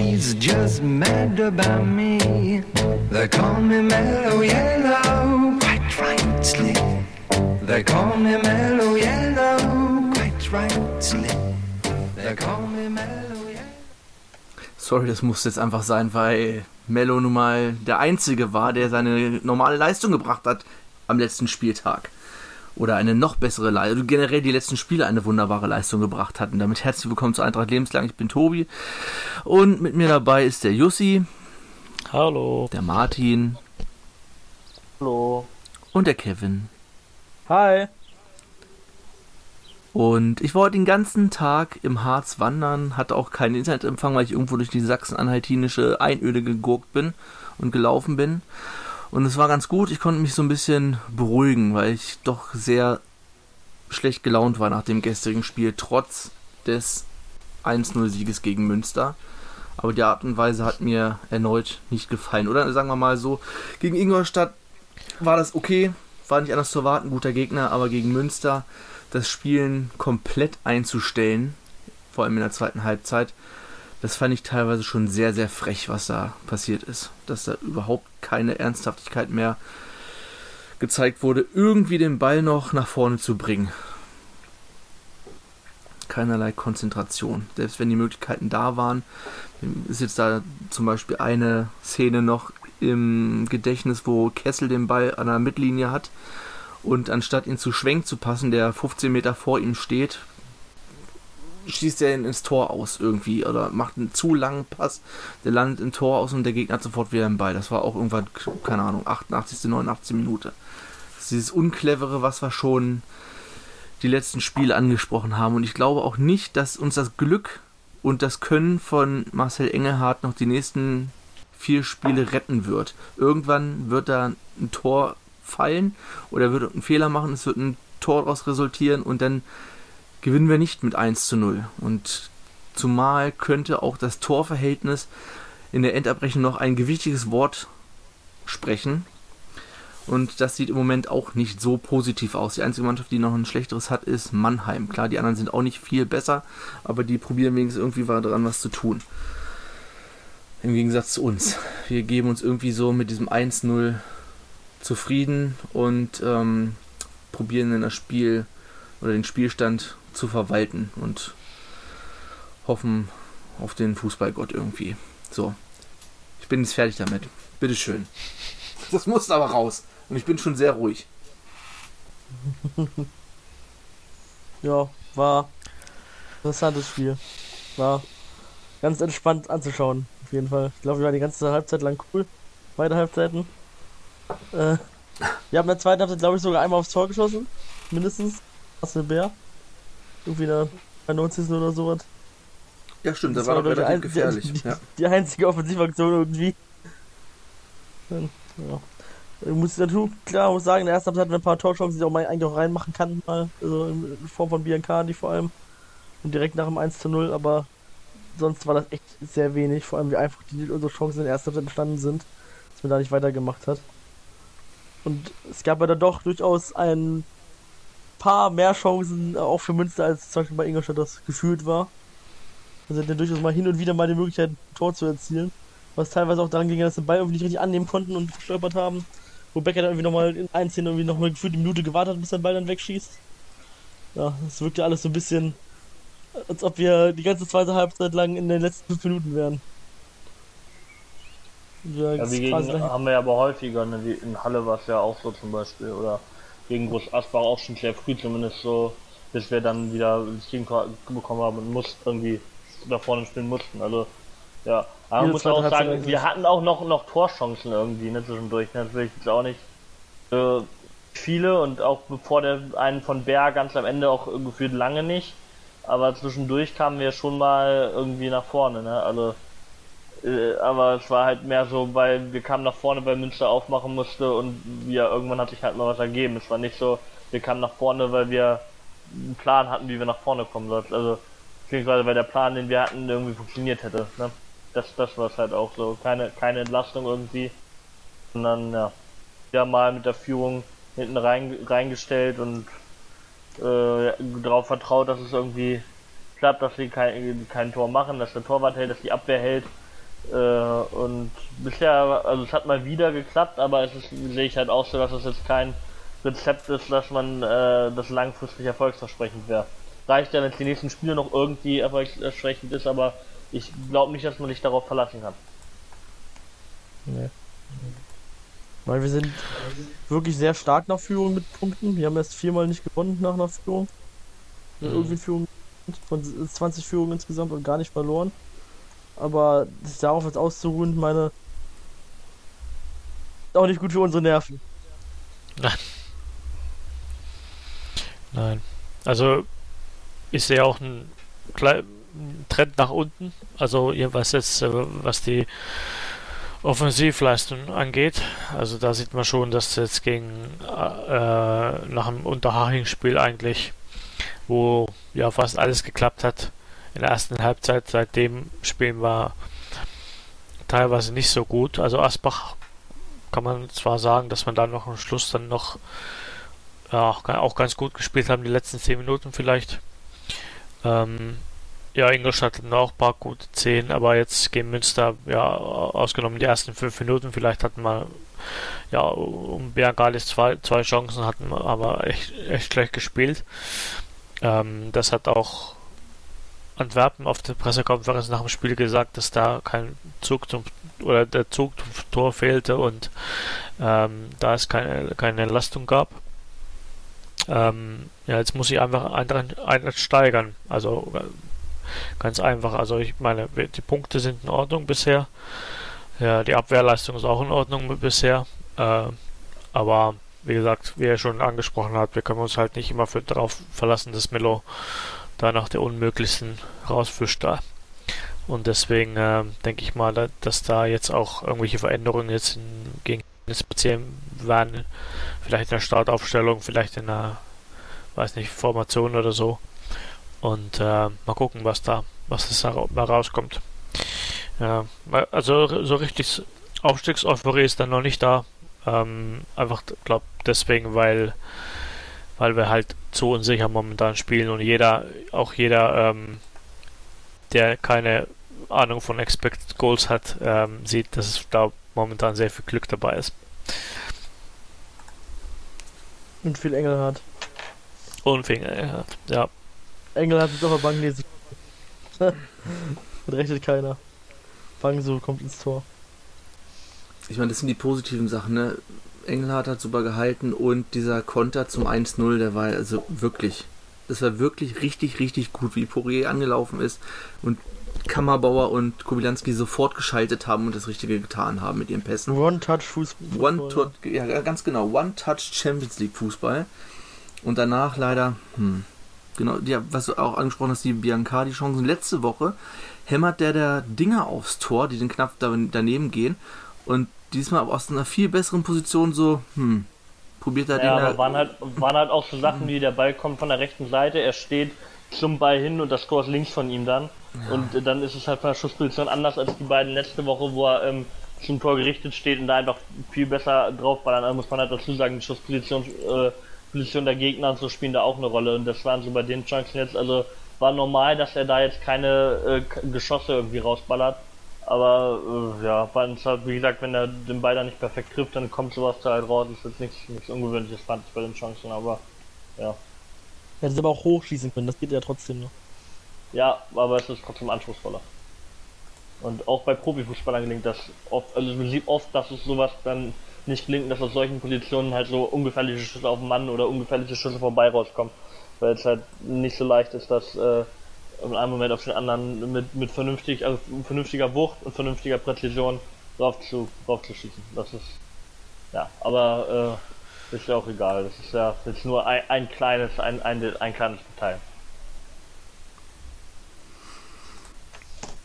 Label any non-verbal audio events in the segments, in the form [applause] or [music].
She's just mad about me. They call me Mellow Yellow, quite rightly. They call me Mellow Yellow, quite rightly. They call me Mellow Yellow. Sorry, das musste jetzt einfach sein, weil Mello nun mal der Einzige war, der seine normale Leistung gebracht hat am letzten Spieltag. Oder eine noch bessere Leistung, also generell die letzten Spiele eine wunderbare Leistung gebracht hatten. Damit herzlich willkommen zu Eintracht Lebenslang. Ich bin Tobi. Und mit mir dabei ist der Jussi, Hallo. der Martin Hallo. und der Kevin. Hi. Und ich war heute den ganzen Tag im Harz wandern, hatte auch keinen Internetempfang, weil ich irgendwo durch die sachsen-anhaltinische Einöde gegurkt bin und gelaufen bin. Und es war ganz gut, ich konnte mich so ein bisschen beruhigen, weil ich doch sehr schlecht gelaunt war nach dem gestrigen Spiel, trotz des 1-0-Sieges gegen Münster. Aber die Art und Weise hat mir erneut nicht gefallen. Oder sagen wir mal so, gegen Ingolstadt war das okay, war nicht anders zu erwarten, guter Gegner, aber gegen Münster das Spielen komplett einzustellen, vor allem in der zweiten Halbzeit, das fand ich teilweise schon sehr, sehr frech, was da passiert ist. Dass da überhaupt keine Ernsthaftigkeit mehr gezeigt wurde, irgendwie den Ball noch nach vorne zu bringen. Keinerlei Konzentration. Selbst wenn die Möglichkeiten da waren, ist jetzt da zum Beispiel eine Szene noch im Gedächtnis, wo Kessel den Ball an der Mittellinie hat und anstatt ihn zu Schwenk zu passen, der 15 Meter vor ihm steht, schießt er ihn ins Tor aus irgendwie oder macht einen zu langen Pass, der landet im Tor aus und der Gegner hat sofort wieder den Ball. Das war auch irgendwann, keine Ahnung, 88., 89. Minute. Das ist dieses Unclevere, was wir schon die letzten Spiele angesprochen haben. Und ich glaube auch nicht, dass uns das Glück und das Können von Marcel Engelhardt noch die nächsten vier Spiele retten wird. Irgendwann wird da ein Tor fallen oder er wird einen Fehler machen, es wird ein Tor daraus resultieren und dann gewinnen wir nicht mit 1 zu 0. Und zumal könnte auch das Torverhältnis in der Endabrechnung noch ein gewichtiges Wort sprechen. Und das sieht im Moment auch nicht so positiv aus. Die einzige Mannschaft, die noch ein schlechteres hat, ist Mannheim. Klar, die anderen sind auch nicht viel besser, aber die probieren wenigstens irgendwie daran was zu tun. Im Gegensatz zu uns. Wir geben uns irgendwie so mit diesem 1-0 zufrieden und ähm, probieren in das Spiel oder den Spielstand zu verwalten und hoffen auf den Fußballgott irgendwie. So, ich bin jetzt fertig damit. Bitteschön. [laughs] Das muss aber raus. Und ich bin schon sehr ruhig. [laughs] Ja, war interessantes Spiel. War ganz entspannt anzuschauen, auf jeden Fall. Ich glaube, wir waren die ganze Halbzeit lang cool. Beide Halbzeiten. Äh, wir haben in der zweiten Halbzeit, glaube ich, sogar einmal aufs Tor geschossen. Mindestens. Marcel Bär. Irgendwie in der 90. oder sowas. Ja, stimmt, Das das war doch relativ ein- gefährlich. Die, Ja. die einzige Offensivaktion irgendwie. Dann, ja. Ich muss dazu, klar, muss sagen, in der ersten Halbzeit hatten wir ein paar Torchancen, die auch mal eigentlich auch reinmachen kann, mal. Also in Form von Biancardi vor allem. Und direkt nach dem 1 zu 0, aber sonst war das echt sehr wenig, vor allem wie einfach die unsere Chancen in der ersten Halbzeit entstanden sind, dass man da nicht weitergemacht hat. Und es gab ja dann doch durchaus ein paar mehr Chancen, auch für Münster, als zum Beispiel bei Ingolstadt das gefühlt war. Also hatten ja durchaus mal hin und wieder mal die Möglichkeit, ein Tor zu erzielen. Was teilweise auch daran ging, dass sie den Ball irgendwie nicht richtig annehmen konnten und verstolpert haben. Wo Becker dann irgendwie nochmal in ein Szene irgendwie nochmal gefühlt eine Minute gewartet hat, bis der Ball dann wegschießt. Ja, das wirkte alles so ein bisschen, als ob wir die ganze zweite Halbzeit lang in den letzten fünf Minuten wären. Ja, jetzt wie gegen, haben wir ja aber häufiger, ne? wie in Halle war es ja auch so zum Beispiel, oder gegen Groß Asbach auch schon sehr früh zumindest so, bis wir dann wieder das Gegentor bekommen haben und mussten irgendwie da vorne spielen mussten. Also ja, aber man muss auch sagen, wir hatten auch noch noch Torchancen irgendwie ne, zwischendurch. Ne? Natürlich jetzt auch nicht äh, viele und auch bevor der einen von Bär ganz am Ende auch gefühlt lange nicht. Aber zwischendurch kamen wir schon mal irgendwie nach vorne, ne? Also äh, aber es war halt mehr so, weil wir kamen nach vorne, weil Münster aufmachen musste und wir irgendwann hat sich halt mal was ergeben. Es war nicht so, wir kamen nach vorne, weil wir einen Plan hatten, wie wir nach vorne kommen sollten. Also beziehungsweise weil der Plan, den wir hatten, irgendwie funktioniert hätte. Ne? Das, das war es halt auch so. Keine, keine Entlastung irgendwie. Sondern ja, ja mal mit der Führung hinten rein, reingestellt und äh, darauf vertraut, dass es irgendwie klappt, dass sie kein, kein Tor machen, dass der Torwart hält, dass die Abwehr hält Äh, und bisher, also es hat mal wieder geklappt, aber es ist, sehe ich halt auch so, dass es jetzt kein Rezept ist, dass man äh, das langfristig erfolgsversprechend wäre. Reicht ja, wenn es die nächsten Spiele noch irgendwie erfolgsversprechend ist, aber ich glaube nicht, dass man sich darauf verlassen kann. Nee. Weil wir sind wirklich sehr stark nach Führung mit Punkten. Wir haben erst viermal nicht gewonnen nach einer Führung. Mhm. Irgendwie Führung von 20 Führungen insgesamt und gar nicht verloren. Aber sich darauf jetzt auszuruhen, meine. auch nicht gut für unsere Nerven. Nein. Nein. Also, ich sehe auch einen Trend nach unten. Also, was jetzt, äh, was die Offensivleistung angeht. Also da sieht man schon, dass jetzt gegen äh, nach dem Unterhaching-Spiel eigentlich, wo ja fast alles geklappt hat, in der ersten Halbzeit, seitdem spielen wir teilweise nicht so gut. Also Asbach kann man zwar sagen, dass man da noch am Schluss dann noch ja, auch ganz gut gespielt haben, die letzten 10 Minuten vielleicht. Ähm, ja, Ingolstadt hatten auch ein paar gute 10, aber jetzt gegen Münster, ja, ausgenommen die ersten 5 Minuten, vielleicht hatten wir, ja, um Bergalis zwei, zwei Chancen, hatten wir aber echt, echt schlecht gespielt. Ähm, das hat auch Antwerpen auf der Pressekonferenz nach dem Spiel gesagt, dass da kein Zug zum oder der Zug zum Tor fehlte und ähm, da es keine, keine Entlastung gab. Ähm, ja, jetzt muss ich einfach Eintracht steigern. Also Ganz einfach. Also ich meine, die Punkte sind in Ordnung bisher. Ja, die Abwehrleistung ist auch in Ordnung bisher. Äh, aber wie gesagt, wie er schon angesprochen hat, wir können uns halt nicht immer darauf verlassen, dass Melo da nach der unmöglichsten rausfischt da. Und deswegen äh, denke ich mal, dass da jetzt auch irgendwelche Veränderungen jetzt in, gegen speziell werden. Vielleicht in der Startaufstellung, vielleicht in einer, weiß nicht, Formation oder so. Und äh, mal gucken, was da, was da rauskommt. Ja, also so richtig Aufstiegseuphorie ist dann noch nicht da. Ähm, einfach, glaube deswegen, weil weil wir halt zu unsicher momentan spielen und jeder, auch jeder, ähm, der keine Ahnung von Expected Goals hat, ähm, sieht, dass es da momentan sehr viel Glück dabei ist. Und viel Engel hat. Und viel Engel hat, ja. Engel hat sich doch Bank lesen. [laughs] rechnet keiner. Bangso kommt ins Tor. Ich meine, das sind die positiven Sachen, ne? Engelhardt hat super gehalten und dieser Konter zum 1-0, der war also wirklich, das war wirklich richtig, richtig gut, wie Poirier angelaufen ist und Kammerbauer und Kobilanski sofort geschaltet haben und das Richtige getan haben mit ihren Pässen. One-Touch-Fußball. One-Touch, ja, ganz genau, One-Touch Champions League Fußball. Und danach leider, hm, genau, ja, was du auch angesprochen hast, die Biancardi-Chancen. Letzte Woche hämmert der der Dinger aufs Tor, die den knapp daneben gehen. Und diesmal aus einer viel besseren Position so, hm, probiert er ja, den. Aber waren halt, waren halt auch so Sachen wie der Ball kommt von der rechten Seite, er steht zum Ball hin und das Tor ist links von ihm dann. Ja. Und dann ist es halt von der Schussposition anders als die beiden letzte Woche, wo er ähm, zum Tor gerichtet steht und da einfach viel besser draufballern. Also muss man halt dazu sagen, die Schussposition äh, Position der Gegner und so spielen da auch eine Rolle. Und das waren so bei den Chancen jetzt, also war normal, dass er da jetzt keine äh, Geschosse irgendwie rausballert. Aber äh, ja, weil es halt, wie gesagt, wenn er den Ball da nicht perfekt trifft, dann kommt sowas da halt raus. Das ist jetzt nichts, nichts Ungewöhnliches, fand ich bei den Chancen, aber ja. Er hätte aber auch hochschießen können, das geht ja trotzdem noch. Ja, aber es ist trotzdem anspruchsvoller. Und auch bei Profifußballern gelingt das oft, also man sieht oft, dass es sowas dann nicht gelingt, dass aus solchen Positionen halt so ungefährliche Schüsse auf den Mann oder ungefährliche Schüsse vorbei rauskommen. Weil es halt nicht so leicht ist, dass äh, in einem Moment auf den anderen mit, mit vernünftig, also vernünftiger Wucht und vernünftiger Präzision drauf zu, drauf zu schießen. Das ist ja, aber äh, ist ja auch egal. Das ist ja jetzt nur ein, ein kleines, ein, ein, ein kleines Detail.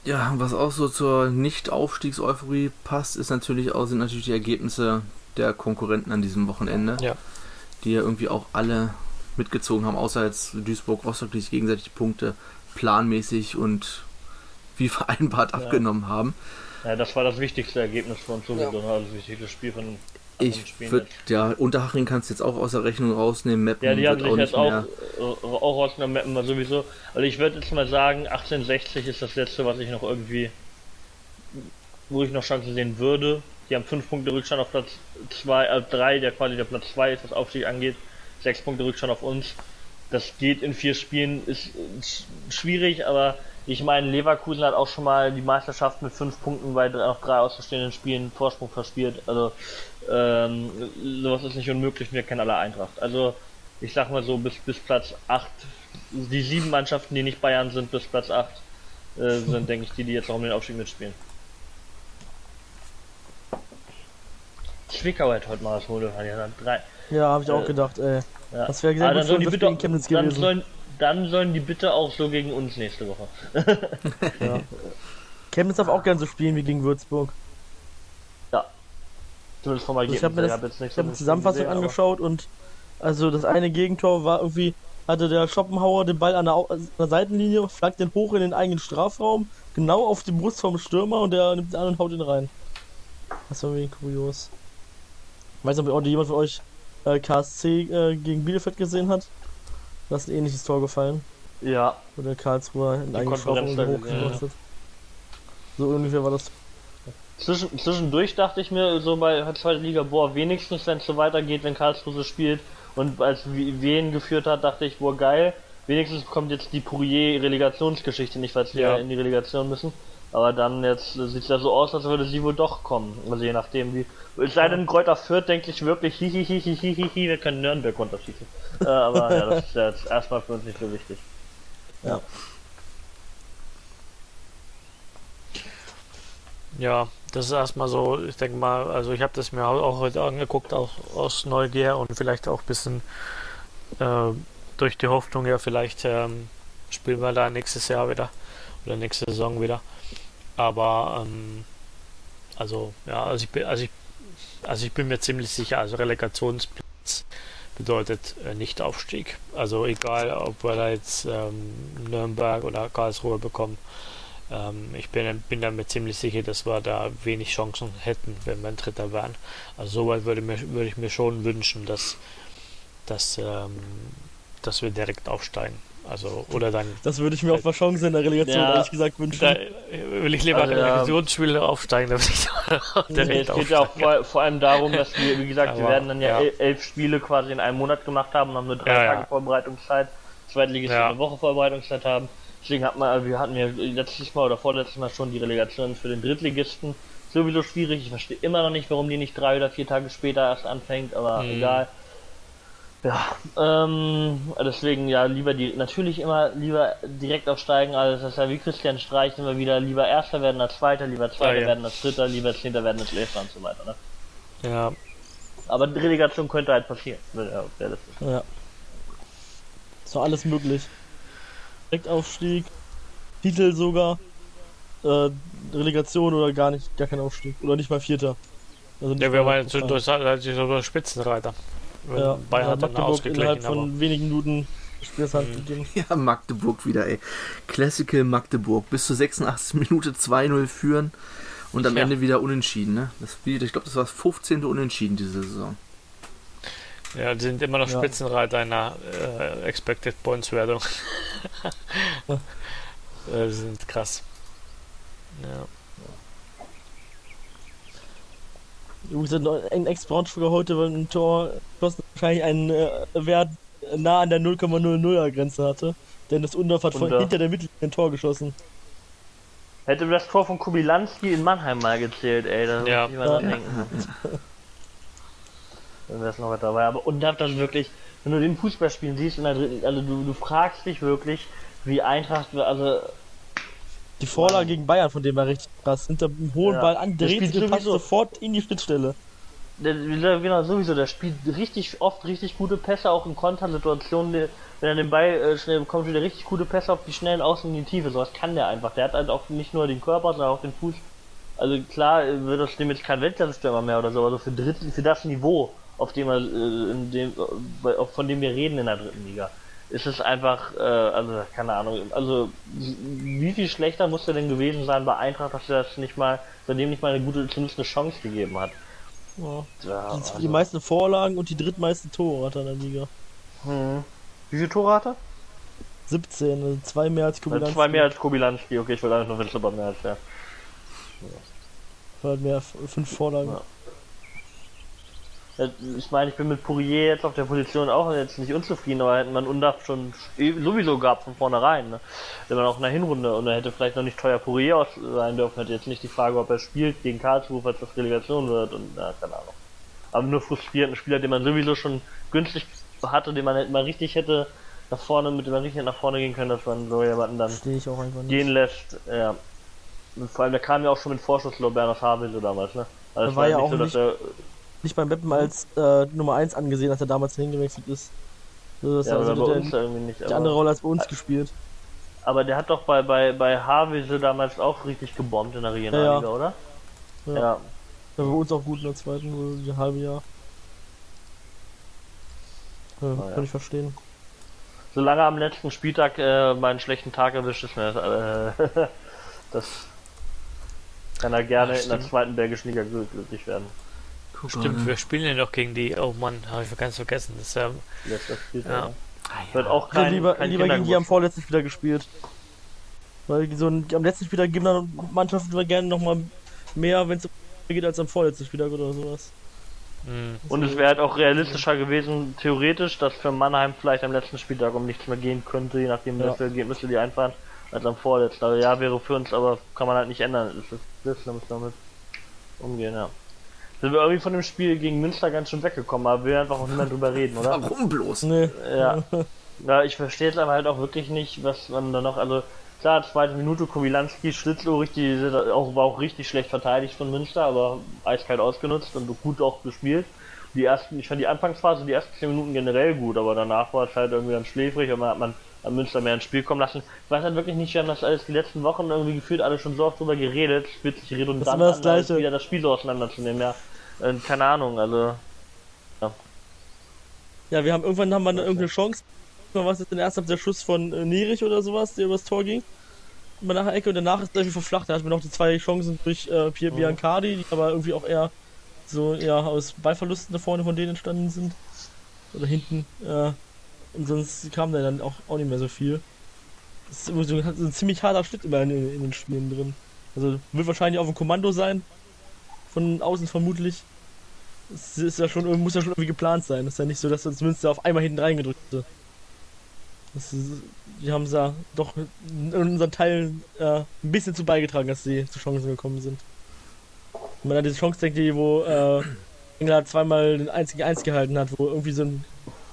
Ja, was auch so zur Nicht-Aufstiegseuphorie passt, ist natürlich auch, sind natürlich die Ergebnisse der Konkurrenten an diesem Wochenende. Ja. Die ja irgendwie auch alle mitgezogen haben, außer jetzt Duisburg-Rostock, die sich gegenseitig die Punkte planmäßig und wie [laughs] vereinbart ja. abgenommen haben. Ja, das war das wichtigste Ergebnis uns sowieso, ja. das wichtigste Spiel von ich würde, ja, Unterhaching kannst du jetzt auch aus der Rechnung rausnehmen, Mappen Ja, die haben sich auch jetzt auch, äh, auch rausgenommen, Mappen mal sowieso. Also ich würde jetzt mal sagen, 1860 ist das letzte, was ich noch irgendwie wo ich noch Chancen sehen würde. Die haben 5 Punkte Rückstand auf Platz 2, äh 3, der quasi der Platz 2 ist, was Aufstieg angeht. 6 Punkte Rückstand auf uns. Das geht in vier Spielen, ist schwierig, aber ich meine, Leverkusen hat auch schon mal die Meisterschaft mit 5 Punkten bei drei- noch drei ausstehenden Spielen Vorsprung verspielt. Also ähm, sowas ist nicht unmöglich, wir kennen alle Eintracht. Also ich sag mal so, bis, bis Platz 8, die sieben Mannschaften, die nicht Bayern sind, bis Platz 8 äh, sind, denke ich, die, die jetzt noch um den Aufstieg mitspielen. Zwickau hat heute mal das Mode verlieren. Drei. Ja, habe ich auch Äh, gedacht, ey. Ja. Das wäre sehr Aber gut dann für bitte, Chemnitz dann gewesen. sollen, dann sollen die bitte auch so gegen uns nächste Woche. [laughs] Ja. Chemnitz darf auch gerne so spielen wie gegen Würzburg. Zumindest vom Also Ergebnis. ich habe mir das, hab ich so habe die Zusammenfassung gesehen, angeschaut und also das eine Gegentor war irgendwie, hatte der Schopenhauer den Ball an der, an der Seitenlinie, flaggt den hoch in den eigenen Strafraum, genau auf die Brust vom Stürmer und der nimmt den an und haut ihn rein. Das war irgendwie kurios. Ich weiß nicht, ob jemand von euch äh, KSC äh, gegen Bielefeld gesehen hat. Da ist ein ähnliches Tor gefallen, Ja, wo der Karlsruher in da hochgekotzt gesehen, hat. So ungefähr war das. Zwischen, zwischendurch dachte ich mir so bei der zweiten Liga, boah, wenigstens wenn es so weitergeht, wenn Karlsruhe so spielt und als Wien geführt hat, dachte ich, boah, geil, wenigstens kommt jetzt die Pourier-Relegationsgeschichte nicht, weil sie Ja. ja in die Relegation müssen. Aber dann jetzt sieht es ja so aus, als würde sie wohl doch kommen. Also je nachdem wie. Es sei denn, Kräuter Fürth denkt sich wirklich, hihihihihihi, wir können Nürnberg runterschießen. äh, aber ja, das ist ja jetzt erstmal für uns nicht so wichtig. Ja, das ist erstmal so, ich denke mal, also ich habe das mir auch heute angeguckt, auch aus Neugier und vielleicht auch ein bisschen äh, durch die Hoffnung, ja, vielleicht ähm, spielen wir da nächstes Jahr wieder oder nächste Saison wieder. Aber ähm, also ja, also ich bin, also ich, also ich bin mir ziemlich sicher, also Relegationsplatz bedeutet äh, nicht Aufstieg. Also egal, ob wir da jetzt ähm, Nürnberg oder Karlsruhe bekommen. Ähm, ich bin, bin damit ziemlich sicher, dass wir da wenig Chancen hätten, wenn wir ein Dritter wären. Also soweit würde, mir, würde ich mir schon wünschen, dass, dass, ähm, dass wir direkt aufsteigen. Also, oder dann Das würde ich mir auch mal Chancen in der Relegation Ja. ehrlich gesagt wünschen. da will ich lieber Also, also, ja. Relegationsspiele aufsteigen, damit ich [laughs] da Nee, es geht ja auch vor, vor allem darum, dass wir, wie gesagt, wir Aber, werden dann ja, ja. el- elf Spiele quasi in einem Monat gemacht haben und haben nur drei Ja, Tage ja. Vorbereitungszeit. Zweitligisten Ja. eine Woche Vorbereitungszeit haben. Deswegen hat man, wir hatten ja letztes Mal oder vorletztes Mal schon die Relegation für den Drittligisten. Sowieso schwierig. Ich verstehe immer noch nicht, warum die nicht drei oder vier Tage später erst anfängt, aber Hm. egal. Ja, ähm, deswegen ja lieber die, natürlich immer lieber direkt aufsteigen, also das ist ja wie Christian Streich immer wieder lieber Erster werden als Zweiter, lieber Zweiter Ah, ja. werden als Dritter, lieber Zehnter werden als Elfter und so weiter, ne? Ja, Aber die Relegation könnte halt passieren. Ja, realistisch. Ja. Ist doch alles möglich. Direktaufstieg, Titel sogar, äh, Relegation oder gar nicht, gar kein Aufstieg. Oder nicht mal Vierter. Also nicht ja wir mal waren jetzt durch, durch, durch Spitzenreiter. Ja, Bayern hat dann Magdeburg innerhalb ausgeglichen, aber von wenigen Minuten Spielzeit Mhm. gegeben. Ja, Magdeburg wieder, ey. Classical Magdeburg. Bis zur 86. Minute 2-0 führen und am Ja. Ende wieder unentschieden, ne? Das, ich glaube, das war das 15. Unentschieden diese Saison. ja, die sind immer noch Ja. Spitzenreiter in der äh, Expected Points Wertung. [laughs] äh, sind krass. Ja. Hat noch ein Ex-Braunschweiger heute weil ein Tor geschossen, wahrscheinlich einen äh, Wert nah an der 0,00er Grenze hatte. Denn das Undorf hat von Undorf. hinter der Mittellinie ein Tor geschossen. Hätte das Tor von Kubilanski in Mannheim mal gezählt, ey, da Ja. muss ich mal dran Ja. denken. Dann wäre es noch was dabei. Aber und das wirklich, wenn du den Fußballspielen siehst in der dritten, also du, du fragst dich wirklich, wie Eintracht, also Die Vorlage gegen Bayern, von dem war richtig krass. Hinter dem hohen Ja. Ball an, dreht sich passt sofort in die Schnittstelle. Der, genau, sowieso, der spielt richtig oft richtig gute Pässe, auch in Kontersituationen, wenn er den Ball äh, schnell bekommt, spielt er richtig gute Pässe auf die schnellen Außen in die Tiefe, sowas kann der einfach. Der hat halt auch nicht nur den Körper, sondern auch den Fuß. Also klar äh, wird das dem jetzt kein Weltklasse-Stürmer mehr oder so, aber so für, Dritt, für das Niveau, auf dem er, äh, in dem, äh, von dem wir reden in der dritten Liga, ist es einfach, äh, also keine Ahnung, also wie viel schlechter muss er denn gewesen sein bei Eintracht, dass er das nicht mal, bei dem nicht mal eine gute, zumindest eine Chance gegeben hat. Ja. Ja, Die, also- die meisten Vorlagen und die drittmeisten Tore hat er in der Liga. Hm. Wie viele Tore hat er? 17, also zwei mehr als Kubilanski. Zwei mehr als Kobilanski, okay, ich wollte einfach nur wissen, ob er mehr als der. Halt mehr fünf Vorlagen. Ja. Ja, Ich meine, ich bin mit Pourier jetzt auf der Position auch jetzt nicht unzufrieden, aber hätte man Undaf schon eh sowieso gehabt von vornherein. Ne? Wenn man auch in der Hinrunde und er hätte vielleicht noch nicht teuer Pourier aus sein dürfen, hätte jetzt nicht die Frage, ob er spielt gegen Karlsruhe, falls das Relegation wird und ja, keine Ahnung. Aber nur frustriert, ein Spieler, den man sowieso schon günstig hatte, den man, hätte- mal richtig hätte nach vorne, mit dem man richtig nach vorne gehen können, dass man so jemanden dann gehen lässt. Ja. Und vor allem, der kam ja auch schon mit Vorschuss Bernhard Havelse damals, ne? Also es war ja nicht auch so, dass nicht- er Nicht beim Beppen als äh, Nummer 1 angesehen, als er damals hingewechselt ist. Also, das Ja, also bei der, uns irgendwie nicht. die Aber, andere Rolle als bei uns gespielt. aber der hat doch bei, bei, bei Havelse damals auch richtig gebombt in der Regionalliga, Ja, oder? Ja. Ja. Ja, bei uns auch gut in der zweiten, so halbe Jahr. Ja, Ah, ja. Kann ich verstehen. Solange am letzten Spieltag äh, mal einen schlechten Tag erwischt, ist mir das, äh, [laughs] das kann er gerne Ja, in der zweiten belgischen Liga glück- glücklich werden. Guck Stimmt, mal, wir spielen ja noch gegen die. Oh Mann, habe ich ganz vergessen. Das ist ja. Letzter Spieltag. Ja. Ja. Ah, Wird ja. auch Ich hätte kein, lieber, kein lieber gegen die am vorletzten Spieler gespielt. Weil so ein, am letzten Spieler geben dann Mannschaften immer gerne nochmal mehr, wenn es geht, als am vorletzten Spieltag oder sowas. Mh, Und es wäre halt auch realistischer gewesen, theoretisch, dass für Mannheim vielleicht am letzten Spieltag um nichts mehr gehen könnte, je nachdem, Ja. was für Ergebnisse die einfahren, als am vorletzten. Aber ja, wäre für uns, aber kann man halt nicht ändern. Das ist das, da müssen wir damit umgehen, ja. Sind wir irgendwie von dem Spiel gegen Münster ganz schön weggekommen, aber will einfach auch niemand drüber reden, oder? [laughs] Warum bloß? Nee. Ja. ja, ich verstehe jetzt aber halt auch wirklich nicht, was man da noch, also klar, zweite Minute, Kowilanski, Schlitzohrig, die sind auch, war auch richtig schlecht verteidigt von Münster, aber eiskalt ausgenutzt und gut auch gespielt. Die ersten, ich fand die Anfangsphase, die ersten 10 Minuten generell gut, aber danach war es halt irgendwie dann schläfrig und man hat man an Münster mehr ins Spiel kommen lassen. Ich weiß halt wirklich nicht, wir haben das alles die letzten Wochen irgendwie gefühlt alle schon so oft drüber geredet, es fühlt sich redundant Das ist das Gleiche. wieder das Spiel so auseinanderzunehmen, ja. Äh, keine Ahnung, also Ja, wir haben irgendwann haben wir eine, irgendeine Chance. Mal was jetzt in der ersten der Schuss von äh, Nerich oder sowas, der übers Tor ging. Immer nach der Ecke und danach ist gleich wieder verflacht. Da hatten wir noch die zwei Chancen durch äh, Pier Mhm. Biancardi, die aber irgendwie auch eher so ja aus Ballverlusten da vorne von denen entstanden sind. Oder hinten. Äh, und sonst kam da dann auch, auch nicht mehr so viel. Das ist immer so, so ein ziemlich harter Schnitt immer in, in den Spielen drin. Also wird wahrscheinlich auf dem Kommando sein. Von außen vermutlich. Es ist ja schon, muss ja schon irgendwie geplant sein. Es ist ja nicht so, dass uns Münster auf einmal hinten reingedrückt wird. Das ist, die haben ja doch in unseren Teilen äh, ein bisschen zu beigetragen, dass sie zu Chancen gekommen sind. Wenn man an diese Chance denkt, die, wo äh, England zweimal den einzigen Eins gehalten hat, wo irgendwie so ein,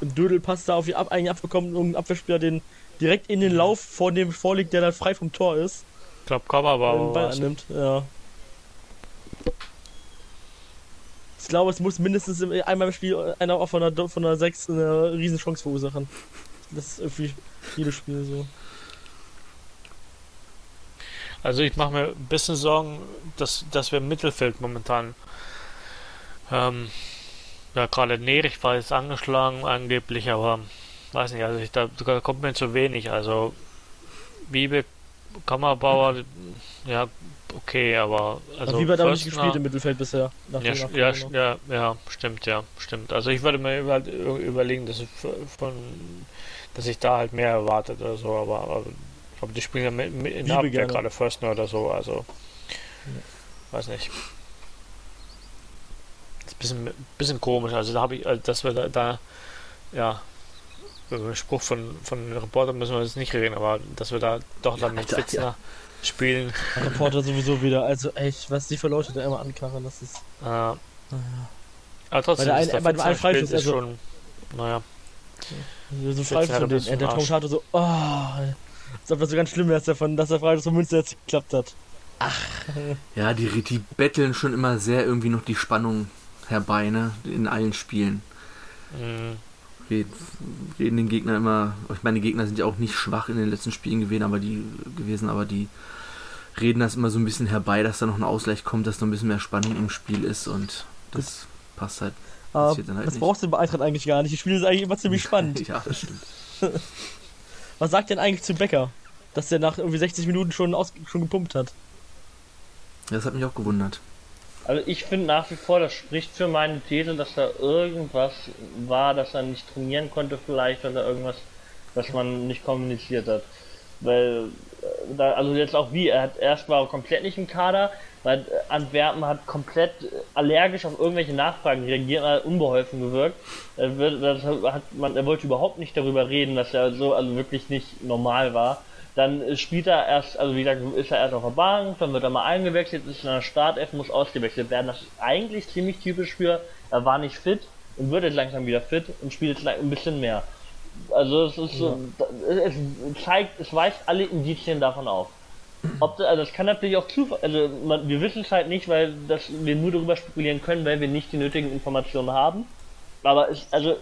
ein Dödelpass da auf die Ab eigentlich abbekommt und irgendein Abwehrspieler den direkt in den Lauf vor dem vorliegt, der dann frei vom Tor ist, ich glaube, Kammerbauer den Ball annimmt. Ja. Ich glaube, es muss mindestens einmal im Spiel einer von der, von der 6 eine riesen Chance verursachen. Das ist irgendwie jedes Spiel so. Also ich mache mir ein bisschen Sorgen, dass, dass wir im Mittelfeld momentan ähm, ja gerade Nerich war jetzt angeschlagen angeblich, aber weiß nicht, also ich, da, da kommt mir zu wenig. Also Wiebe, Kammerbauer, ja okay, aber also Also Wie hat aber nicht gespielt im Mittelfeld bisher. Nach ja, ja, ja, ja, stimmt, ja, stimmt. Also ich würde mir über, überlegen, dass ich von, dass ich da halt mehr erwartet oder so, aber, aber, aber die spielen ja mit, mit in der Abwehr gerade Förstner oder so, also weiß nicht. Ist ein bisschen, bisschen komisch, also da habe ich, äh, dass wir da, da ja, über den Spruch von, von den Reportern müssen wir jetzt nicht reden, aber dass wir da doch dann mit Alter, Fitzner spielen, Der Reporter sowieso wieder. Also echt, was die für Leute da immer ankarren, das ist. äh, aber trotzdem Bei der ist einen- bei dem einen Freischuss, ist also- schon, naja, So frei Jetzt hat er von das denen. Der Arsch. Kommentator so, oh, als ob das so ganz schlimm wäre, dass der von, dass der Freistoß von Münster jetzt geklappt hat. Ja, die, die betteln schon immer sehr irgendwie noch die Spannung herbei, ne? In allen Spielen. mh, Reden, reden den Gegner immer. Ich meine, die Gegner sind ja auch nicht schwach in den letzten Spielen gewesen, aber die gewesen, aber die reden das immer so ein bisschen herbei, dass da noch ein Ausgleich kommt, dass noch ein bisschen mehr Spannung im Spiel ist und das passt halt. Aber Passiert dann halt das nicht. brauchst du bei Eintracht eigentlich gar nicht. Die Spiele sind eigentlich immer ziemlich [laughs] spannend. ja, das stimmt. [laughs] Was sagt denn eigentlich zu Becker? Dass der nach irgendwie 60 Minuten schon, aus, schon gepumpt hat. Das hat mich auch gewundert. Also ich finde nach wie vor, das spricht für meine These, dass da irgendwas war, dass er nicht trainieren konnte vielleicht oder irgendwas, was man nicht kommuniziert hat. Weil, äh, da, also jetzt auch wie, er hat erst war komplett nicht im Kader, weil Antwerpen hat komplett allergisch auf irgendwelche Nachfragen reagiert, hat unbeholfen gewirkt. Er, wird, hat man, er wollte überhaupt nicht darüber reden, dass er so also wirklich nicht normal war. Dann äh, spielt er erst, also wie gesagt, ist er erst auf der Bank, dann wird er mal eingewechselt, ist in der Startelf, muss ausgewechselt werden. Das ist eigentlich ziemlich typisch für, er war nicht fit und wird jetzt langsam wieder fit und spielt jetzt ein bisschen mehr. Also es ist so, es zeigt, es weist alle Indizien davon auf. Ob, da- also das kann natürlich auch Zufall, also man, wir wissen es halt nicht, weil das, wir nur darüber spekulieren können, weil wir nicht die nötigen Informationen haben. Aber es, also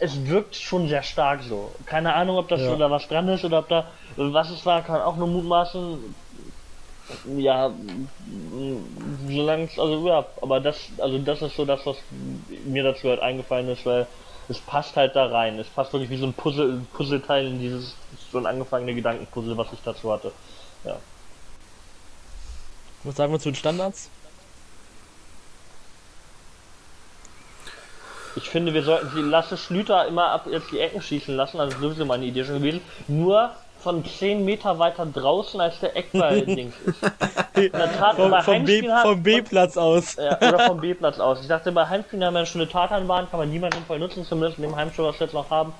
es wirkt schon sehr stark so. Keine Ahnung, ob das Ja. da was dran ist oder ob da was es war, kann auch nur mutmaßen. Ja, solange es, also ja, aber das, also das ist so das, was mir dazu halt eingefallen ist, weil es passt halt da rein. Es passt wirklich wie so ein Puzzle, Puzzleteil in dieses schon angefangene Gedankenpuzzle, was ich dazu hatte. Ja. Was sagen wir zu den Standards? Ich finde, wir sollten die Lasse Schlüter immer ab jetzt die Ecken schießen lassen, also sowieso meine Idee schon gewesen. Nur von 10 Meter weiter draußen als der Eckball-Dings [laughs] ist. Vom, vom, B, hat- vom B-Platz aus. Ja, oder vom B-Platz aus. Ich dachte, bei Heimspielen haben wir eine schöne Tatanbahn, kann man niemand sinnvoll nutzen, zumindest in dem Heimspiel, was wir jetzt noch haben.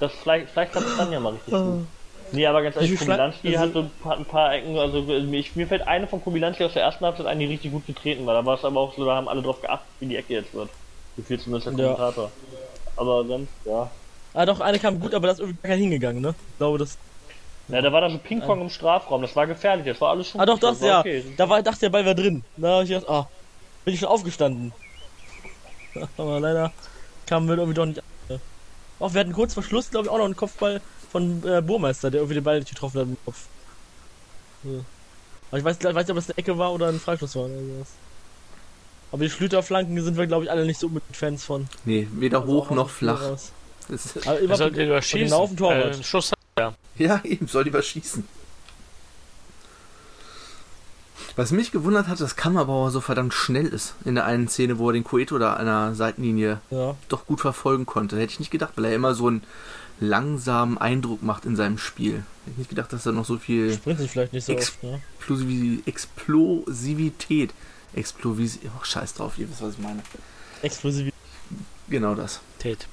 Das vielleicht, vielleicht klappt es dann ja mal richtig gut. Nee, aber ganz ehrlich, Kobilanski hat, so, hat ein paar Ecken, also ich, mir fällt eine von Kobilanski aus der ersten Halbzeit ein, die richtig gut getreten war. Da war es aber auch so, da haben alle drauf geachtet, wie die Ecke jetzt wird. Gefühlt zumindest der Ja. Kommentator. Aber sonst, ja. Ah, doch, eine kam gut, aber da ist irgendwie keiner hingegangen, ne? Ich glaube, das. Ja, da war da so Ping-Pong im Strafraum, das war gefährlich, das war alles schon Ah, doch, das, war ja. okay. Da war, dachte der Ball war drin. Da hab ich gedacht, ah, bin ich schon aufgestanden. [laughs] aber leider kam wir irgendwie doch nicht. an. Auch wir hatten kurz vor Schluss, glaube ich, auch noch einen Kopfball von äh, Burmeister, der irgendwie den Ball nicht getroffen hat im Kopf. So. Aber ich weiß, ich weiß nicht, ob das eine Ecke war oder ein Freistoß war oder sowas. Aber die Schlüterflanken sind wir, glaube ich, alle nicht so unbedingt Fans von. Nee, weder Also hoch noch flach. raus. Das ist, Aber Er immer, sollte lieber schießen. genau auf dem Torwart. Äh, Schuss ja, [laughs] eben, soll lieber schießen. Was mich gewundert hat, dass Kammerbauer so verdammt schnell ist. In der einen Szene, wo er den Coeto da an der Seitenlinie ja. doch gut verfolgen konnte. Hätte ich nicht gedacht, weil er immer so einen langsamen Eindruck macht in seinem Spiel. Hätte ich nicht gedacht, dass er noch so viel Springt sich vielleicht nicht so Ex- oft, ne? Explosiv Explosivität. Explosiv. Oh, scheiß drauf, ihr wisst, was ich meine. Explosiv. Genau das. Tät.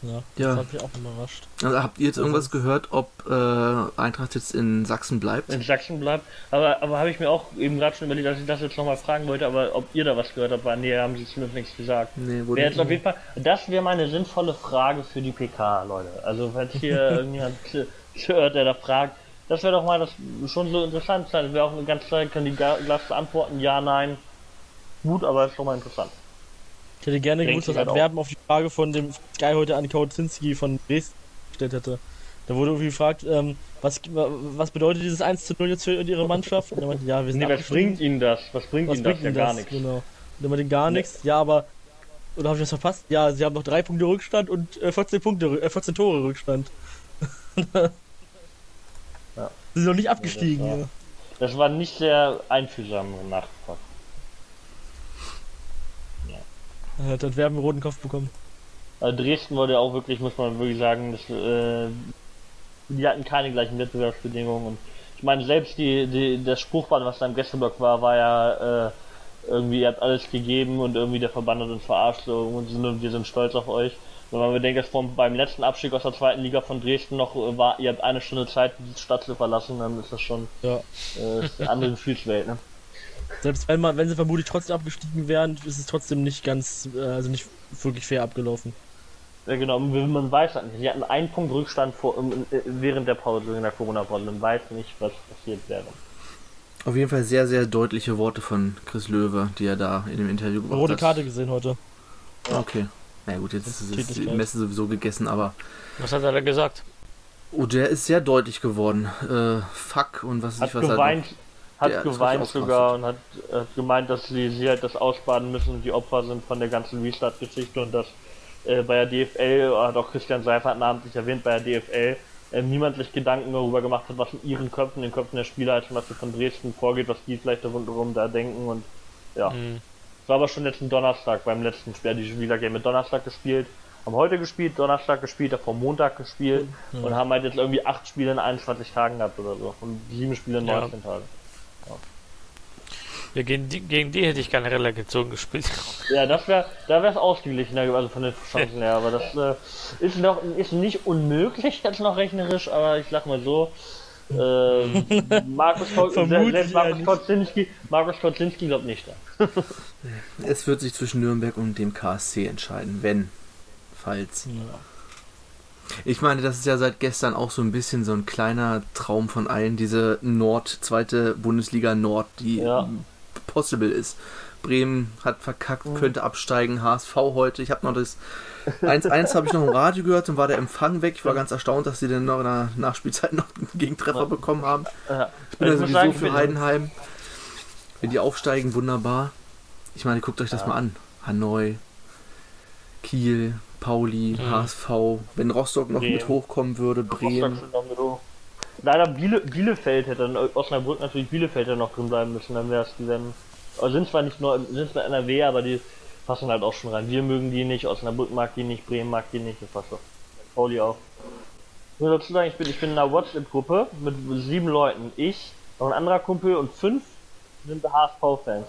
Ja, Ja. das hat mich auch überrascht. Also habt ihr jetzt irgendwas gehört, ob äh, Eintracht jetzt in Sachsen bleibt? in Sachsen bleibt. Aber, aber habe ich mir auch eben gerade schon überlegt, dass ich das jetzt nochmal fragen wollte, aber ob ihr da was gehört habt, weil nee, haben sie zumindest nichts gesagt. Nee, wurde jetzt auf jeden Fall, das wäre meine sinnvolle Frage für die PK, Leute. Also falls hier [laughs] irgendjemand hört, der da fragt, das wäre doch mal das schon so interessant sein. Das wäre auch eine ganze Zeit, können die Glas beantworten, ja, nein. Gut, aber ist schon mal interessant. Ich hätte gerne gewusst, dass halt. Antwerpen auf die Frage von dem Sky heute an Kautzinski von Dresden gestellt hätte. Da wurde irgendwie gefragt, ähm, was, was bedeutet dieses 1 zu 0 jetzt für ihre Mannschaft? Und er meinte, ja, wir sind Nee, was bringt ihnen das? Was bringt Was ihnen bringt das? Ja, denn gar nichts. Genau. Und er meinte, gar nichts. Ja, aber. Oder habe ich das verpasst? Ja, sie haben noch drei Punkte Rückstand und äh, 14 Punkte, äh, 14 Tore Rückstand. [laughs] Ja. Sind noch nicht abgestiegen. Ja, das Ja, war- Das war nicht sehr einfühlsam nachgefragt. Er hat Antwerpen einen roten Kopf bekommen. Also Dresden wurde auch wirklich, muss man wirklich sagen, das, äh, die hatten keine gleichen Wettbewerbsbedingungen. Und ich meine, selbst die, die, das Spruchband, was da im Gästeblock war, war ja äh, irgendwie, ihr habt alles gegeben und irgendwie der Verband hat uns verarscht so, und wir sind stolz auf euch. Wenn man bedenkt, dass vom, beim letzten Abstieg aus der zweiten Liga von Dresden noch äh, war, ihr habt eine Stunde Zeit, die Stadt zu verlassen, dann ist das schon Ja. äh, ist eine andere Gefühlswelt. Ne? Selbst wenn man, wenn sie vermutlich trotzdem abgestiegen wären, ist es trotzdem nicht ganz, äh, also nicht wirklich fair abgelaufen. Ja, genau, man weiß halt nicht. Sie hatten einen Punkt Rückstand vor, während der Pause, in der Corona-Pause. Man weiß nicht, was passiert wäre. Auf jeden Fall sehr, sehr deutliche Worte von Chris Löwe, die er da in dem Interview Eine gebracht rote hat. Karte gesehen heute. Okay. Na gut, jetzt ist, ist die. Messe sowieso gegessen, aber Was hat er da gesagt? oh, der ist sehr deutlich geworden. Äh, fuck und was Hat ich was geweint, hat Der ist geweint sogar und hat, hat gemeint, dass sie, sie halt das ausbaden müssen und die Opfer sind von der ganzen Restart-Geschichte und dass äh, bei der DFL, hat auch Christian Seifert namentlich erwähnt, bei der DFL äh, niemand sich Gedanken darüber gemacht hat, was in ihren Köpfen, in den Köpfen der Spieler halt zum Beispiel von Dresden vorgeht, was die vielleicht da rundherum da denken und ja. Hm. War aber schon letzten Donnerstag beim letzten Spiel, die Spieler haben mit Donnerstag gespielt, haben heute gespielt, Donnerstag gespielt, davor Montag gespielt und haben halt jetzt irgendwie acht Spiele in 21 Tagen gehabt oder so. Und sieben Spiele in Ja. 19 Tagen. Ja, gegen, die, gegen die hätte ich gerne Relegation gespielt. [laughs] Ja, das wäre, da wäre es ausgeglichener, also von den Chancen her. Aber das äh, ist noch, ist nicht unmöglich jetzt noch rechnerisch, aber ich sag mal so. Äh, [laughs] Markus, selbst. Kocinski, Markus Kocinski glaubt nicht da. [laughs] Es wird sich zwischen Nürnberg und dem KSC entscheiden, wenn, falls. Ich meine, das ist ja seit gestern auch so ein bisschen so ein kleiner Traum von allen, diese Nord, zweite Bundesliga Nord, die Ja. possible ist. Bremen hat verkackt, könnte absteigen, HSV heute. Ich habe noch das 1-1 habe ich noch im Radio gehört und war der Empfang weg. Ich war ganz erstaunt, dass sie dann noch in der Nachspielzeit noch einen Gegentreffer bekommen haben. Ja. Ich bin ja muss sowieso sagen, für Heidenheim. Wenn die aufsteigen, wunderbar. Ich meine, guckt euch das mal an. Hanoi, Kiel, Pauli, Mhm. HSV. Wenn Rostock noch Bremen. mit hochkommen würde, Bremen. Leider Biele, Bielefeld hätte dann, Osnabrück natürlich Bielefeld hätte noch drin bleiben müssen, dann wäre es, die also sind zwar nicht nur, sind zwar NRW, aber die passen halt auch schon rein. Wir mögen die nicht, Osnabrück mag die nicht, Bremen mag die nicht, das passt doch. Pauli auch. Ich muss dazu sagen, ich bin, ich bin in einer WhatsApp-Gruppe mit sieben Leuten. Ich, noch ein anderer Kumpel und fünf sind HSV-Fans.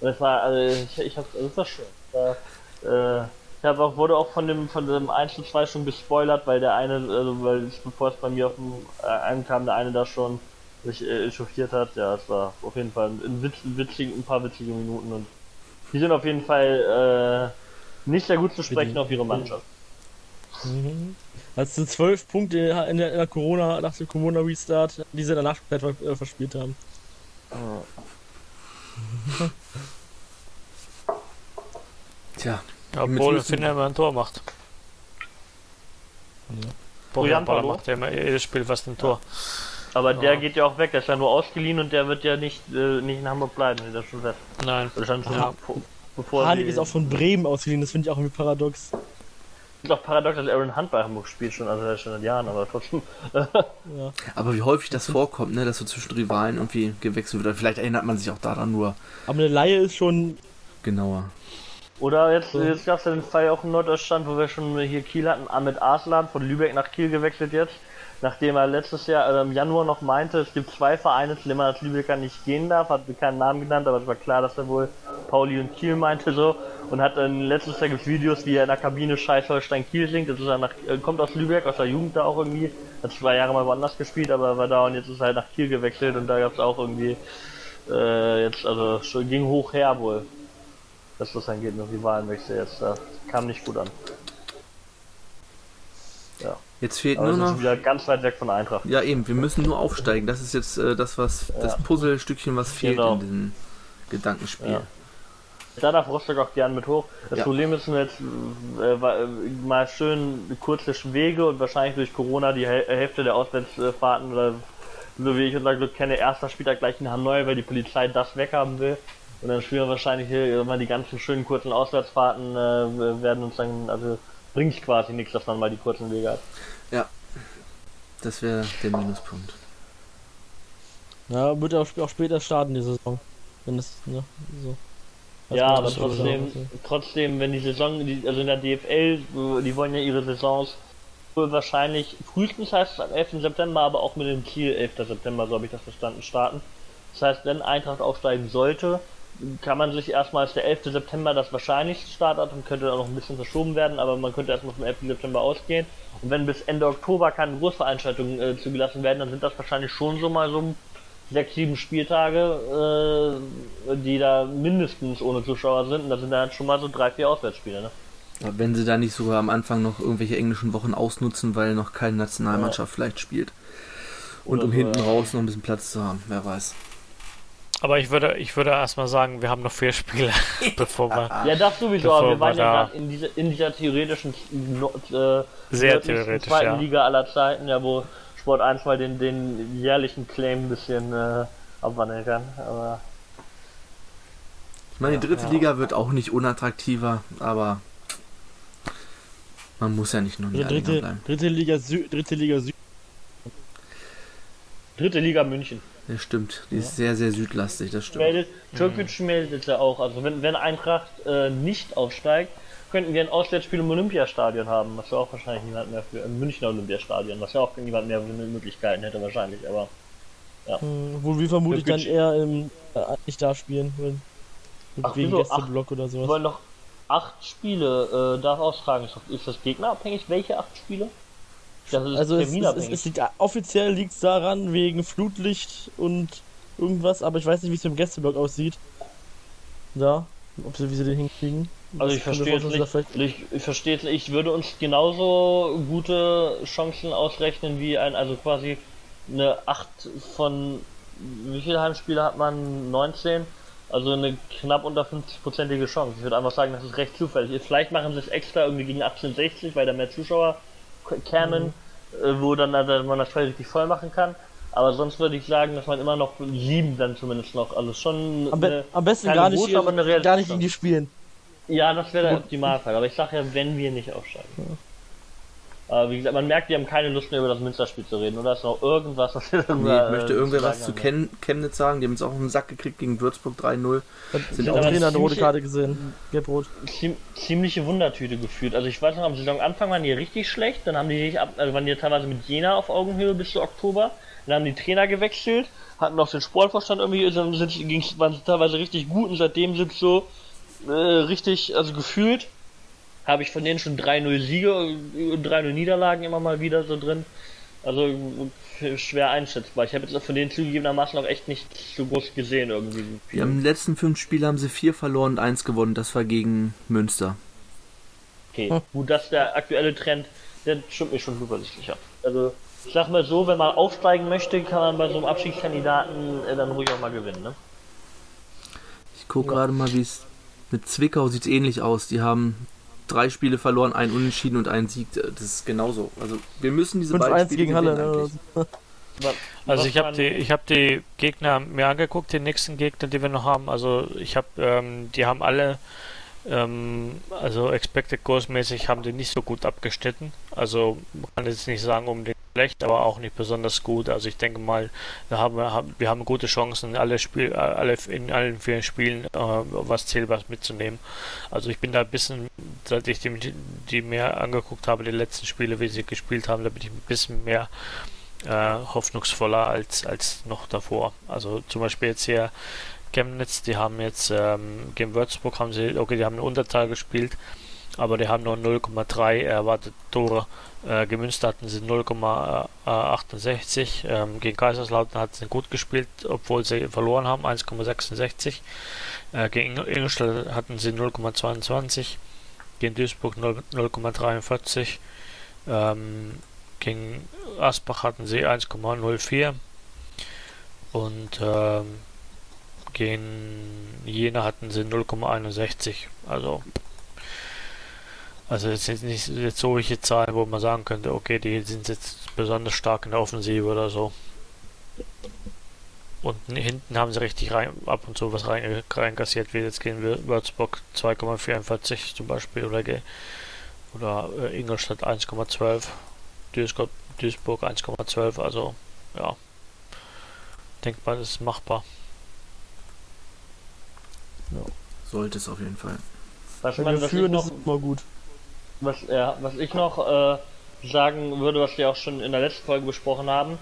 Und das war, also ich, ich hab, das war schön. Da, äh, ich hab auch, wurde auch von dem, von dem 1 zu 2 schon gespoilert, weil der eine, also weil bevor es bei mir auf dem äh, ankam, der eine da schon sich äh, echauffiert hat. Ja, es war auf jeden Fall ein, Witz, witzig, ein paar witzige Minuten und die sind auf jeden Fall äh, nicht sehr gut zu sprechen auf ihre Mannschaft. Mhm. Als sie zwölf Punkte in der, in der Corona, nach dem Corona-Restart, die sie danach ver äh, verspielt haben. Tja, Ja, Obwohl Finne immer ein Tor macht. Bojan Bojan Baller macht ja immer jedes Spiel fast ein Tor. Aber der Ja. geht ja auch weg, der ist ja nur ausgeliehen und der wird ja nicht, äh, nicht in Hamburg bleiben, ist ja schon fest. Nein. Das schon Ja. vor- bevor Hanik die- ist auch von Bremen ausgeliehen, das finde ich auch irgendwie paradox. Ist auch paradox, dass Aaron Hunt bei Hamburg spielt schon, also er ist schon seit Jahren, aber trotzdem. [laughs] Ja. aber wie häufig das vorkommt, ne, dass so zwischen Rivalen irgendwie gewechselt wird. Vielleicht erinnert man sich auch daran nur Aber eine Laie ist schon. genauer. Oder jetzt, jetzt gab es ja den Fall auch in Norddeutschland, wo wir schon hier Kiel hatten, Ahmed Arslan von Lübeck nach Kiel gewechselt jetzt. Nachdem er letztes Jahr äh, im Januar noch meinte, es gibt zwei Vereine, zu denen man als Lübecker nicht gehen darf, hat keinen Namen genannt, aber es war klar, dass er wohl Pauli und Kiel meinte so. Und hat dann letztes Jahr gibt Videos, wie er in der Kabine Scheiß Holstein Kiel singt. Das ist er nach, äh, kommt aus Lübeck, aus der Jugend da auch irgendwie. Hat zwei Jahre mal woanders gespielt, aber war da und jetzt ist er halt nach Kiel gewechselt und da gab es auch irgendwie äh, jetzt, also ging hoch her wohl. Dass das angeht mit Rivalenwechsel jetzt. Da kam nicht gut an. Jetzt fehlt Aber nur noch. wieder ganz weit weg von Eintracht. Ja, eben, wir müssen nur aufsteigen. Das ist jetzt äh, das, was das Puzzlestückchen, was fehlt Genau. in diesem Gedankenspiel. Ja. Da darf Rostock auch gern mit hoch. Das Ja. Problem ist jetzt äh, wa- äh, mal schön kurze Wege und wahrscheinlich durch Corona die Häl- Hälfte der Auswärtsfahrten oder so wie ich unser Glück kenne, erster Spieltag gleich in Hanoi, weil die Polizei das weghaben will. Und dann spielen wir wahrscheinlich hier mal die ganzen schönen kurzen Auswärtsfahrten äh, werden uns dann, also bringt quasi nichts, dass man mal die kurzen Wege hat. Das wäre der Minuspunkt. Ja, wird auch, auch später starten, die Saison. Wenn das, ne, so. Weiß Ja, aber trotzdem, genau. trotzdem, wenn die Saison, die, also in der DFL, die wollen ja ihre Saisons wohl wahrscheinlich, frühestens heißt es am 11. September, aber auch mit dem Ziel 11. September, so habe ich das verstanden, starten. Das heißt, wenn Eintracht aufsteigen sollte, kann man sich erstmal als der 11. September das wahrscheinlichste Startdatum, könnte auch noch ein bisschen verschoben werden, aber man könnte erstmal vom 11. September ausgehen. Und wenn bis Ende Oktober keine Großveranstaltungen äh, zugelassen werden, dann sind das wahrscheinlich schon so mal so sechs, sieben Spieltage, äh, die da mindestens ohne Zuschauer sind. Und da sind dann schon mal so drei, vier Auswärtsspiele. Ne? Wenn sie da nicht sogar am Anfang noch irgendwelche englischen Wochen ausnutzen, weil noch keine Nationalmannschaft vielleicht spielt. Und Oder um so, hinten ja. raus noch ein bisschen Platz zu haben, wer weiß. Aber ich würde, ich würde erstmal sagen, wir haben noch vier Spiele, [laughs] [laughs] bevor wir. Ja, das sowieso, aber wir waren wir ja gerade in, diese, in dieser theoretischen äh, Sehr theoretisch, zweiten ja. Liga aller Zeiten, ja, wo Sport 1 mal den, den jährlichen Claim ein bisschen äh, abwandeln kann. Aber Ich meine, die dritte Ja. Liga wird auch nicht unattraktiver, aber man muss ja nicht nur in der Liga dritte, bleiben. dritte Liga Süd, dritte Liga Süd. dritte Liga München. Das stimmt, die ist sehr, sehr südlastig, das stimmt. Meldet, Türkic meldet ja auch, also wenn, wenn Eintracht äh, nicht aufsteigt, könnten wir ein Auswärtsspiel im Olympiastadion haben, was ja auch wahrscheinlich niemand mehr für im Münchner Olympiastadion, was ja auch niemand mehr für Möglichkeiten hätte wahrscheinlich, aber Hm, Wo wir vermutlich dann eher im, äh, nicht da spielen, wenn, Ach, wegen wieso? Gästeblock oder wir sowas. wollen noch acht Spiele äh, darf austragen. Ist, das- ist das gegnerabhängig? Welche acht Spiele? Also es, es, es, es liegt, offiziell liegt es daran, wegen Flutlicht und irgendwas, aber ich weiß nicht, wie es dem Gästeblock aussieht. Da, ob sie, wie sie den hinkriegen. Also ich verstehe dass nicht, da ich, ich verstehe nicht, ich würde uns genauso gute Chancen ausrechnen wie ein, also quasi eine 8 von, wie viele Heimspiele hat man? 19? Also eine knapp unter 50-prozentige Chance. Ich würde einfach sagen, das ist recht zufällig. Vielleicht machen sie es extra irgendwie gegen 1860, weil da mehr Zuschauer kämen, äh, wo dann also man das Feld richtig voll machen kann. Aber sonst würde ich sagen, dass man immer noch sieben dann zumindest noch, also schon Am, be am besten gar nicht, große, aber eine gar nicht gegen die spielen. ja, das wäre der Optimalfall. Aber ich sage ja, wenn wir nicht aufsteigen. Aber wie gesagt, man merkt, die haben keine Lust mehr über das Münsterspiel zu reden. Oder ist noch irgendwas, was wir Nee, darüber, möchte äh, irgendwer zu was zu? Chen Chemnitz sagen? Die haben jetzt auch einen Sack gekriegt gegen Würzburg 3-0. Sind auch Trainer eine rote ziemliche- Karte gesehen. Gelb-rot. Ziem ziemliche Wundertüte gefühlt. Also ich weiß noch, am Saisonanfang waren die richtig schlecht. Dann haben die sich ab, also waren die teilweise mit Jena auf Augenhöhe bis zu Oktober. Dann haben die Trainer gewechselt, hatten noch den Sportvorstand irgendwie, dann sind, ging's, waren sie teilweise richtig gut und seitdem sind so äh, richtig, also gefühlt habe ich von denen schon 3-0 Siege und 3-0 Niederlagen immer mal wieder so drin. Also schwer einschätzbar. Ich habe jetzt von denen zugegebenermaßen auch echt nicht so groß gesehen irgendwie. Die haben letzten fünf Spiele haben sie vier verloren und eins gewonnen. Das war gegen Münster. Okay, gut, das ist der aktuelle Trend, der stimmt mir schon übersichtlich ab. Also, ich sag mal so, wenn man aufsteigen möchte, kann man bei so einem Abstiegskandidaten äh, dann ruhig auch mal gewinnen, ne? Ich gucke gerade mal, wie es mit Zwickau sieht ähnlich aus. Die haben drei Spiele verloren, einen Unentschieden und einen Sieg. Das ist genauso. Also wir müssen diese beiden 5-1 Spiele gegen Halle. gewinnen Ne? [laughs] Also ich habe die, ich habe die Gegner mir angeguckt, die nächsten Gegner, die wir noch haben. Also ich habe, ähm, die haben alle, ähm, also Expected Goals mäßig haben die nicht so gut abgeschnitten. Also man kann jetzt nicht sagen unbedingt schlecht, aber auch nicht besonders gut. Also ich denke mal, wir haben, wir haben gute Chancen, alle Spiel, alle in allen vier Spielen äh, was Zählbares mitzunehmen. Also ich bin da ein bisschen, seit ich die, die mehr angeguckt habe, die letzten Spiele, wie sie gespielt haben, da bin ich ein bisschen mehr äh, hoffnungsvoller als, als noch davor. Also zum Beispiel jetzt hier Chemnitz, die haben jetzt ähm, gegen Würzburg haben sie, okay, die haben eine Unterzahl gespielt, aber die haben nur 0,3 erwartete Tore. Äh, gemünzt hatten sie 0,68. Ähm, gegen Kaiserslautern hatten sie gut gespielt, obwohl sie verloren haben, 1,66. Äh, gegen Ingolstadt hatten sie 0,22. Gegen Duisburg 0 0,43. Ähm, gegen Asbach hatten sie 1,04 und ähm, gegen Jena hatten sie 0,61. Also also jetzt sind nicht jetzt solche Zahlen, wo man sagen könnte, okay, die sind jetzt besonders stark in der Offensive oder so. Und hinten haben sie richtig rein, ab und zu was rein, reinkassiert, wie jetzt gegen Wür- Würzburg 2,44 zum Beispiel oder, oder äh, Ingolstadt 1,12. Duisburg, Duisburg 1,12, also ja. Denkbar, das ist machbar. Sollte es auf jeden Fall. Was, Wenn man, wir führen, noch, ist immer gut. Was, ja, was ich noch äh, sagen würde, was wir auch schon in der letzten Folge besprochen haben,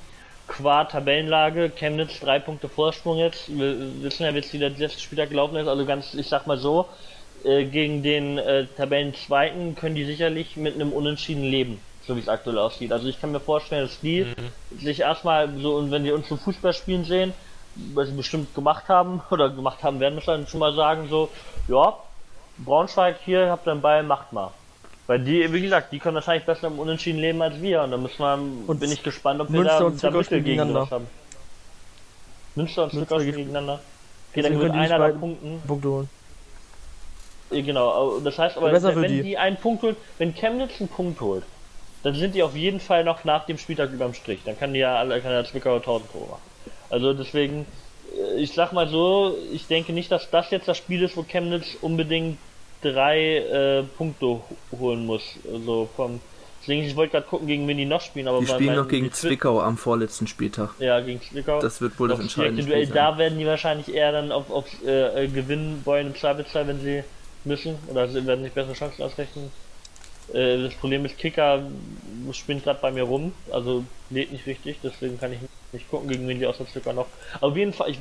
qua Tabellenlage, Chemnitz drei Punkte Vorsprung jetzt. Wir wissen ja jetzt, wie der letzte Spieltag gelaufen ist, also ganz, ich sag mal so, äh, gegen den äh, Tabellenzweiten können die sicherlich mit einem Unentschieden leben, so wie es aktuell aussieht. Also ich kann mir vorstellen, dass die sich erstmal so, und wenn die uns zum Fußballspielen sehen, was sie bestimmt gemacht haben, [laughs] oder gemacht haben werden, müssen wir dann schon mal sagen, so, ja, Braunschweig, hier habt einen Ball, macht mal. Weil die, wie gesagt, die können wahrscheinlich besser im Unentschieden leben als wir. Und da müssen wir, Und bin ich gespannt, ob wir Münster da, und da Mittel gegen gegeneinander. sowas haben. Münster und Zwickau gegen- gegeneinander. Okay, Deswegen dann wird einer da punkten. Punkte holen. Genau, das heißt aber, wenn die. die. einen Punkt holt, wenn Chemnitz einen Punkt holt, dann sind die auf jeden Fall noch nach dem Spieltag überm Strich. Dann kann die ja alle, kann der Zwickau 1000 Tore machen. Also deswegen, äh, ich sag mal so, ich denke nicht, dass das jetzt das Spiel ist, wo Chemnitz unbedingt drei äh, Punkte ho- holen muss. Also vom, deswegen, ich wollte gerade gucken, gegen wen die noch spielen, aber Die spielen noch gegen Zwickau am vorletzten Spieltag. Ja, gegen Zwickau. Das wird wohl das Auf entscheidende Spiel Duell, sein. da werden die wahrscheinlich eher dann auf, auf äh, äh, gewinnen wollen im Zweifelsfall, wenn sie müssen oder sie werden sich bessere Chancen ausrechnen. Äh, das Problem ist, Kicker spinnt gerade bei mir rum, also lädt nicht richtig, deswegen kann ich nicht gucken, gegen wen die Auswärtsstücker noch. auf jeden Fall, ich,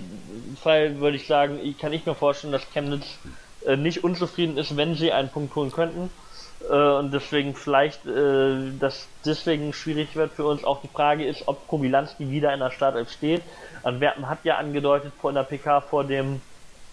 Fall würde ich sagen, ich, kann ich mir vorstellen, dass Chemnitz äh, nicht unzufrieden ist, wenn sie einen Punkt holen könnten. Äh, und deswegen vielleicht, äh, dass deswegen schwierig wird für uns. Auch die Frage ist, ob Kobilanski wieder in der Startelf steht. Antwerpen hat ja angedeutet vor in der PK vor dem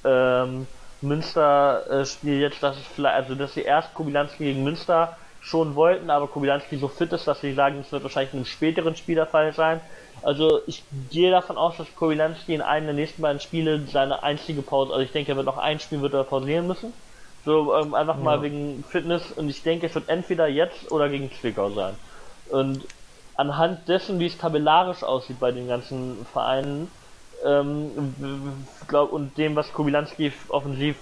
ähm, Münster-Spiel jetzt, dass es vielleicht, also dass sie erst Kobilanski gegen Münster schon wollten, aber Kobilanski so fit ist, dass sie sagen, es wird wahrscheinlich in einem späteren Spiel der Fall sein. Also ich gehe davon aus, dass Kobilanski in einem der nächsten beiden Spiele seine einzige Pause, also ich denke, er wird noch ein Spiel wird er pausieren müssen. So ähm, einfach ja. mal wegen Fitness und ich denke, es wird entweder jetzt oder gegen Zwickau sein. Und anhand dessen, wie es tabellarisch aussieht bei den ganzen Vereinen, ähm, glaub, und dem, was Kobilanski offensiv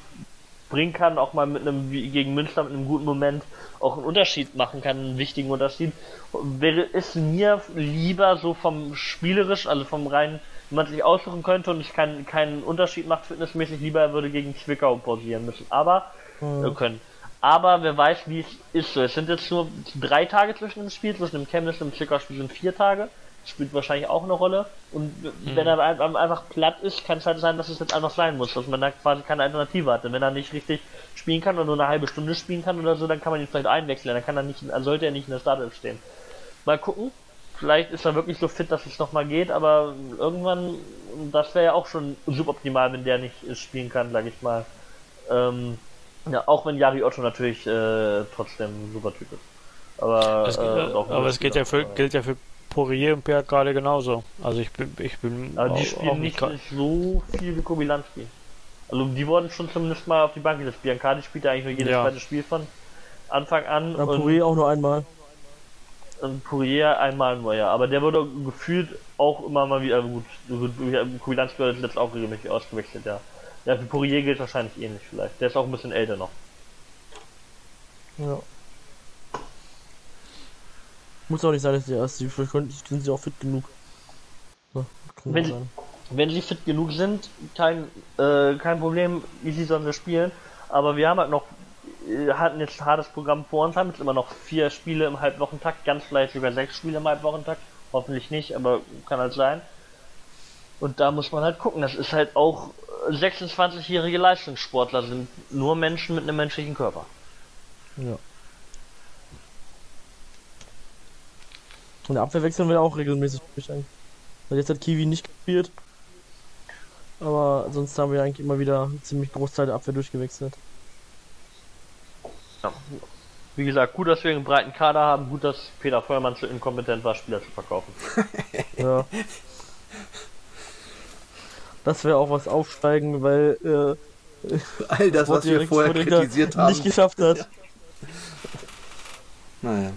bringen kann, auch mal mit einem gegen Münster mit einem guten Moment auch einen Unterschied machen kann, einen wichtigen Unterschied, wäre es mir lieber so vom spielerisch, also vom rein, wenn man sich aussuchen könnte und es keinen keinen Unterschied macht fitnessmäßig, lieber er würde gegen Zwickau pausieren müssen. Aber mhm. können. Aber wer weiß, wie es ist. So, es sind jetzt nur drei Tage zwischen dem Spiel, zwischen dem Chemnitz und dem Zwickau-Spiel sind vier Tage spielt wahrscheinlich auch eine Rolle. Und mhm. wenn er einfach platt ist, kann es halt sein, dass es jetzt einfach sein muss, dass man da quasi keine Alternative hat. Denn wenn er nicht richtig spielen kann oder nur eine halbe Stunde spielen kann oder so, dann kann man ihn vielleicht einwechseln. Dann kann er nicht, sollte er nicht in der Startelf stehen. Mal gucken. Vielleicht ist er wirklich so fit, dass es nochmal geht, aber irgendwann, das wäre ja auch schon suboptimal, wenn der nicht spielen kann, sag ich mal. Ähm, ja, auch wenn Jari Otto natürlich äh, trotzdem ein super Typ ist. Aber, es, äh, aber es geht ja für, gilt ja für Poirier und Pierre gerade genauso. Also ich bin, ich bin. Aber die spielen nicht, nicht so viel wie Kobilanski. Also die wurden schon zumindest mal auf die Bank gesetzt. Biancardi spielt ja eigentlich nur jedes ja. zweite Spiel von Anfang an. Ja, Poirier auch nur einmal. Und Poirier einmal nur, ja. Aber der wurde gefühlt auch immer mal wieder gut. Kobilanski wurde jetzt auch regelmäßig ausgewechselt, ja. Ja, für Poirier gilt wahrscheinlich ähnlich vielleicht. Der ist auch ein bisschen älter noch. Ja. Muss auch nicht sein, dass sie erst, vielleicht sind sie auch fit genug. Ja, wenn, sie, wenn sie fit genug sind, kein, äh, kein Problem, wie sie sollen wir spielen. Aber wir haben halt noch, äh, hatten jetzt ein hartes Programm vor uns, haben jetzt immer noch vier Spiele im Halbwochentakt, ganz vielleicht sogar sechs Spiele im Halbwochentakt. Hoffentlich nicht, aber kann halt sein. Und da muss man halt gucken, das ist halt auch 26-jährige Leistungssportler sind nur Menschen mit einem menschlichen Körper. Ja. Und der Abwehr wechseln wir auch regelmäßig durch Weil jetzt hat Kiwi nicht gespielt. Aber sonst haben wir eigentlich immer wieder ziemlich Großteil der Abwehr durchgewechselt. Ja. Wie gesagt, gut, dass wir einen breiten Kader haben, gut, dass Peter Feuermann zu inkompetent war, Spieler zu verkaufen. [laughs] ja. Das wäre auch was aufsteigen, weil äh, all das, was wir vorher kritisiert haben, nicht geschafft hat. Naja.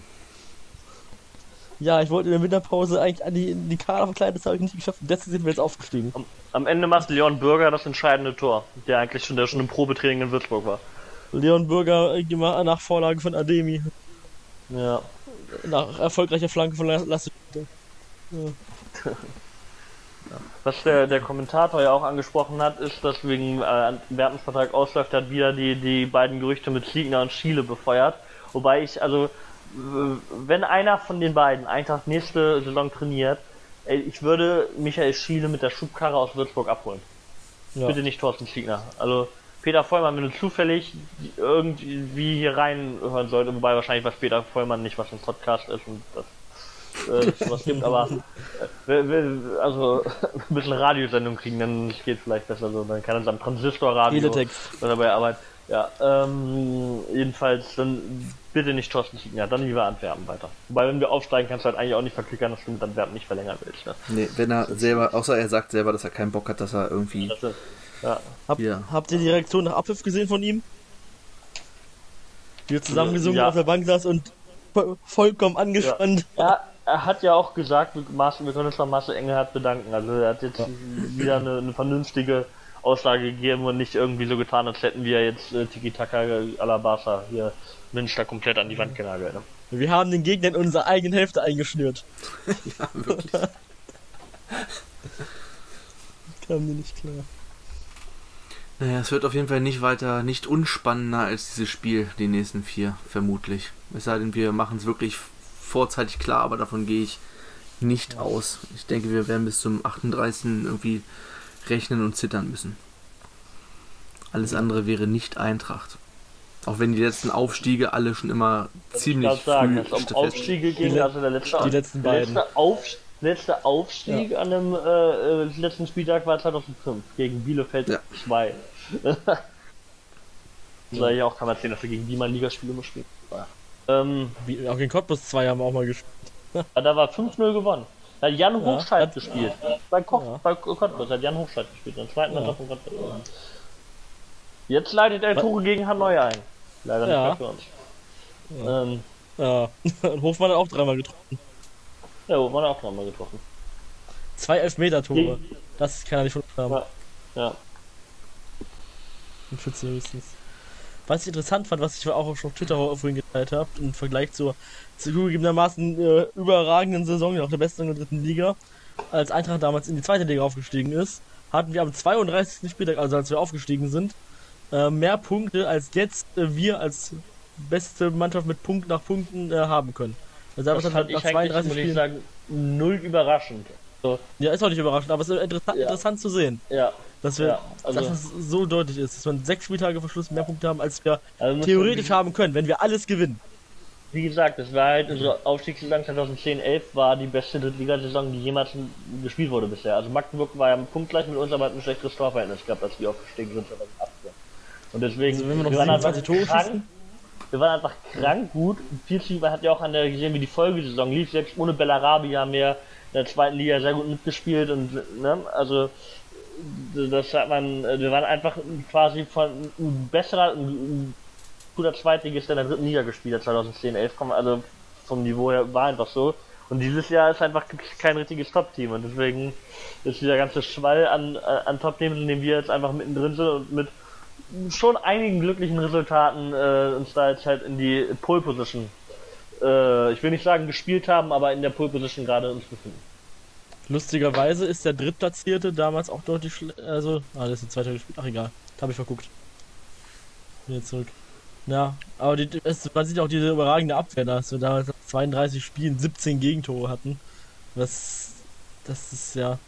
Ja, ich wollte in der Winterpause eigentlich an die, die Kader verkleiden, das habe ich nicht geschafft. Und deswegen sind wir jetzt aufgestiegen. Am, am, Ende macht Leon Bürger das entscheidende Tor, der eigentlich schon, der schon im Probetraining in Würzburg war. Leon Bürger äh, nach Vorlage von Ademi. Ja. Nach erfolgreicher Flanke von Lasse. Ja. [laughs] Was der, der Kommentator ja auch angesprochen hat, ist, dass wegen äh, Wertensvertrag ausläuft, hat wieder die, die beiden Gerüchte mit Siegner und Schiele befeuert. Wobei ich, also, wenn einer von den beiden Eintracht nächste Saison trainiert, ey, ich würde Michael Schiele mit der Schubkarre aus Würzburg abholen. Ja. Bitte nicht Thorsten Siegner. Also, Peter Vollmann, wenn du zufällig irgendwie hier reinhören solltest, wobei wahrscheinlich was Peter Vollmann nicht was ein Podcast ist und das äh, was gibt, aber äh, also [laughs] ein bisschen Radiosendung kriegen, dann geht vielleicht besser so. Dann kann er am Transistorradio oder bei Arbeit. Ja, ähm, jedenfalls dann bitte nicht Thorsten Ja, dann lieber Antwerpen weiter. Wobei, wenn wir aufsteigen, kannst du halt eigentlich auch nicht verklickern, dass du mit Antwerpen nicht verlängern willst. Ne? Nee, wenn er selber, außer er sagt selber, dass er keinen Bock hat, dass er irgendwie. Ja. Hab, ja. Habt ihr die Reaktion nach Abpfiff gesehen von ihm? Wie er zusammengesungen ja. auf der Bank saß und vollkommen angespannt. Ja er hat ja auch gesagt, wir, wir können uns bei Marcel Engelhardt bedanken. Also er hat jetzt ja. wieder eine, eine, vernünftige Aussage gegeben und nicht irgendwie so getan, als hätten wir jetzt äh, Tiki-Taka la Barca hier Münster komplett an die Wand genagelt. Ne? Wir haben den Gegner in unserer eigenen Hälfte eingeschnürt. [laughs] ja, wirklich. Kam mir nicht klar. Naja, es wird auf jeden Fall nicht weiter, nicht unspannender als dieses Spiel, die nächsten vier, vermutlich. Es sei denn, wir machen es wirklich vorzeitig klar, aber davon gehe ich nicht aus. Ich denke, wir werden bis zum 38. irgendwie rechnen und zittern müssen. Alles andere wäre nicht Eintracht. Auch wenn die letzten Aufstiege alle schon immer ziemlich ich sagen, früh dass um Aufstiege ging, Die also der letzte, die letzten beiden. letzte, Auf, letzte Aufstieg an dem äh, äh, letzten Spieltag war 2005 gegen Bielefeld Ja. 2. Das war ja auch kann man erzählen, dass wir gegen die mal Ligaspiele immer spielen. Ähm, Wie, auch gegen Cottbus 2 haben wir auch mal gespielt. ja, da war 5-0 gewonnen. Da hat Jan Hochscheid hat- gespielt. Bei, Koch, Ja. bei Cottbus hat Jan Hochscheid gespielt. In der zweiten Ja. Mannschaft von Cottbus. Jetzt leitet er? Tore gegen Hanoi ein. Leider Ja. nicht mehr für uns. Ähm, Ja. [laughs] Und Hofmann hat auch dreimal getroffen. ja, Hochmann hat auch nochmal getroffen. Zwei Elfmeter-Tore. Das kann er nicht von haben. Ja. Ja. Ein Schütze höchstens. Was ich interessant fand, was ich auch schon auf Twitter vorhin geteilt habe, im Vergleich zur zugegebenermaßen äh, überragenden Saison, auch der besten in der dritten Liga, als Eintracht damals in die zweite Liga aufgestiegen ist, hatten wir am 32. Spieltag, also als wir aufgestiegen sind, äh, mehr Punkte als jetzt äh, wir als beste Mannschaft mit Punkt nach Punkten äh, haben können. Also Das hat ich nach eigentlich, 32 muss ich Spielen. sagen, null überraschend. So, Ja, ist auch nicht überraschend, aber es ist interessa Ja. interessant zu sehen, ja. Dass wir Ja, also- dass es so deutlich ist, dass wir sechs Spieltage vor Schluss mehr Punkte haben, als wir Also theoretisch haben können, wenn wir alles gewinnen. Wie gesagt, das war halt unsere Aufstiegssaison 2010-11 war die beste Drittligasaison, die jemals gespielt wurde bisher. Also Magdeburg war ja punktgleich mit uns, aber hat ein schlechteres Torverhältnis gehabt, als wir aufgestiegen sind 2018. Und deswegen, Also wenn wir noch waren 27 Tore krank, schießen? wir waren einfach krank gut. Team hat ja auch an der gesehen, wie die Folgesaison lief. Selbst ohne Bellarabi haben wir in der zweiten Liga sehr gut mitgespielt und ne, also das hat man, wir waren einfach quasi von ein besserer, ein, guter Zweitligist in der dritten Liga gespielt hat 2010, 11 kommen, also vom Niveau her war einfach so. Und dieses Jahr ist einfach kein richtiges Top-Team und deswegen ist dieser ganze Schwall an, an Top-Teams, in dem wir jetzt einfach mittendrin sind und mit schon einigen glücklichen Resultaten äh, uns da jetzt halt in die Pole Position, äh, ich will nicht sagen gespielt haben, aber in der Pole Position gerade uns befinden. Lustigerweise ist der Drittplatzierte damals auch deutlich schle also, ah, das ist ein zweiter gespielt. Ach egal, habe ich verguckt. Wieder zurück. Ja, aber die, es, man sieht auch diese überragende Abwehr, dass wir damals nach 32 Spielen 17 Gegentore hatten. Das, das ist ja,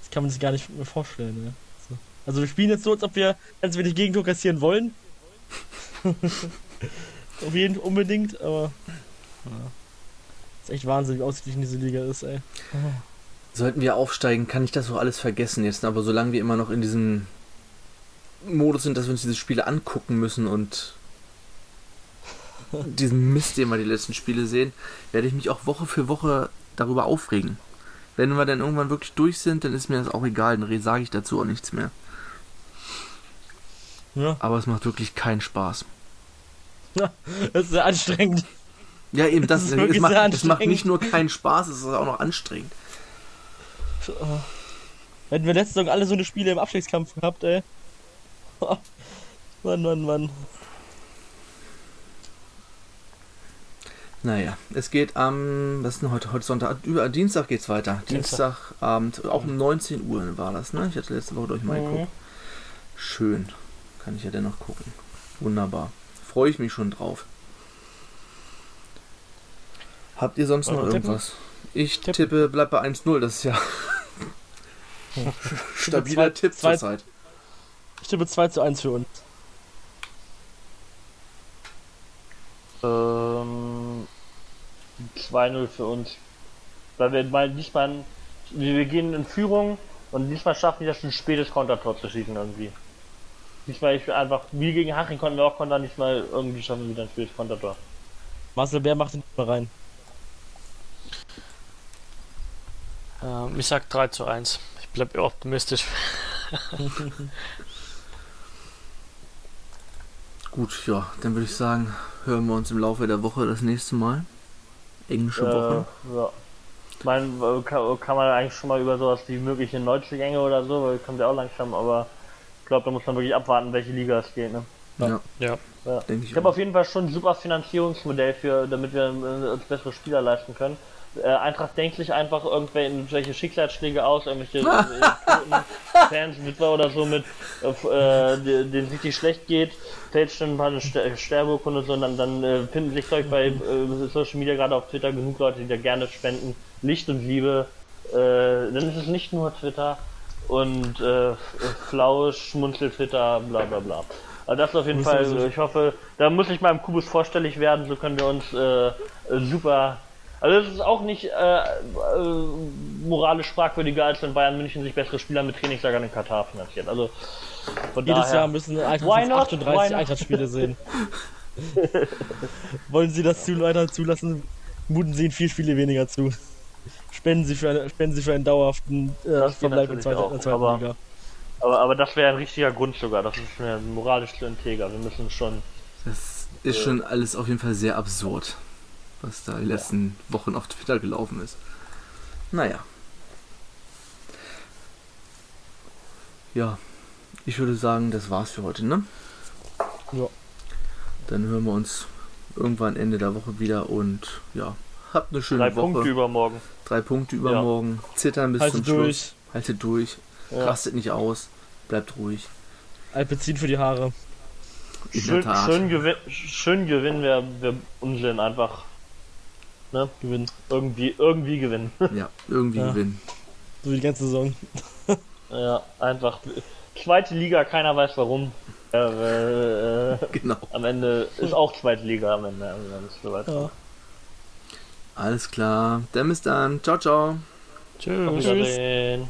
das kann man sich gar nicht mehr vorstellen. Ne? So. Also wir spielen jetzt so, als ob wir ganz wenig Gegentor kassieren wollen. [laughs] Auf jeden Fall unbedingt, aber ja. ist echt Wahnsinn, wie ausgeglichen diese Liga ist, ey. Sollten wir aufsteigen, kann ich das so alles vergessen jetzt. Aber solange wir immer noch in diesem Modus sind, dass wir uns diese Spiele angucken müssen und [laughs] diesen Mist, den wir die letzten Spiele sehen, werde ich mich auch Woche für Woche darüber aufregen. Wenn wir dann irgendwann wirklich durch sind, dann ist mir das auch egal, dann sage ich dazu auch nichts mehr. Ja, Aber es macht wirklich keinen Spaß. das [laughs] ist sehr anstrengend. Ja, eben, das, Das ist es, macht, es macht nicht nur keinen Spaß, es ist auch noch anstrengend. Hätten wir letzte Saison alle so eine Spiele im Abstiegskampf gehabt, ey. [laughs] Mann, Mann, Mann. Naja, es geht am, was ist denn heute? Heute Sonntag, über Dienstag geht's weiter. Dienstag. Dienstagabend, auch um 19 Uhr war das, ne? Ich hatte letzte Woche durch mal Mhm. geguckt. Schön. Kann ich ja dennoch gucken. Wunderbar. Freue ich mich schon drauf. Habt ihr sonst noch wir tippen? irgendwas? Ich tippe, bleibt bei 1-0, das ist ja stabiler Zwei- Tipp zwei- zurzeit. Ich tippe 2 zu 1 für uns. Ähm, 2-0 für uns. Weil wir mal diesmal, wir, wir gehen in Führung und diesmal schaffen wir das ein spätes Kontertor zu schießen irgendwie. Diesmal ich einfach, wie gegen Haching konnten wir auch kontern, diesmal irgendwie schaffen wir wieder ein spätes Kontertor. Marcel Bär macht den mal rein. Ähm, ich sag 3 zu 1. Ich bleib optimistisch. [laughs] Gut, ja, dann würde ich sagen, hören wir uns im Laufe der Woche das nächste Mal. Englische Woche. Äh, ja. Ich meine, kann, kann man eigentlich schon mal über sowas wie mögliche Neuzugänge oder so, weil kommt ja auch langsam, aber ich glaube, da muss man wirklich abwarten, welche Liga es geht, ne? Ja, Ja. Ja. denke ich. Ich habe auf jeden Fall schon ein super Finanzierungsmodell für, damit wir äh, uns bessere Spieler leisten können. Äh, Eintracht denkt sich einfach irgendwelche Schicksalsschläge aus, irgendwelche [laughs] äh, toten Fans, Witwer oder so mit, äh, denen es richtig schlecht geht, fälscht dann ein paar Ster Sterbeurkunde und so, und dann, dann äh, finden sich, glaube ich, bei äh, Social Media, gerade auf Twitter, genug Leute, die da gerne spenden. Licht und Liebe. Äh, dann ist es nicht nur Twitter und äh, Flausch, Schmunzel, Twitter, bla bla bla. Also das ist auf jeden Muss Fall, ich hoffe, da muss ich meinem Kubus vorstellig werden, so können wir uns äh, super. Also es ist auch nicht äh, äh, moralisch fragwürdiger, als wenn Bayern München sich bessere Spieler mit Trainingslagern in Katar finanziert. Also von Jedes daher, Jahr müssen Eintracht Why not? 38 Why not? Eintracht-Spiele [laughs] sehen. Wollen Sie das zu weiter zulassen, muten Sie Ihnen vier Spiele weniger zu. Spenden Sie für, eine, spenden Sie für einen dauerhaften äh, Verbleib in zweiter, auch, in zweiten aber- Liga. aber, aber das wäre ein richtiger Grund sogar. Das ist mir moralisch zu integer. Wir müssen schon. Das ist schon alles auf jeden Fall sehr absurd, was da die letzten Wochen auf Twitter gelaufen ist. Naja. Ja, ich würde sagen, das war's für heute, ne? Ja. Dann hören wir uns irgendwann Ende der Woche wieder und ja, habt eine schöne Drei Woche. Punkte übermorgen. Drei Punkte übermorgen. Zittern bis Haltet zum durch. Schluss. Haltet durch. Ja. Rastet nicht aus. Bleibt ruhig. Alpezin für die Haare. In Schön, schön, gewin schön gewinnen wir, wir Unsinn einfach. Ne? Gewinnen. Irgendwie, irgendwie gewinnen. [laughs] Ja, irgendwie Ja. gewinnen. So wie die ganze Saison. [laughs] ja, einfach. Zweite Liga, keiner weiß warum. Äh, [laughs] äh, Genau. am Ende ist auch zweite Liga am Ende. soweit Ja. Alles klar. Dann bis dann. Ciao, ciao. Tschüss. Auf Wiedersehen.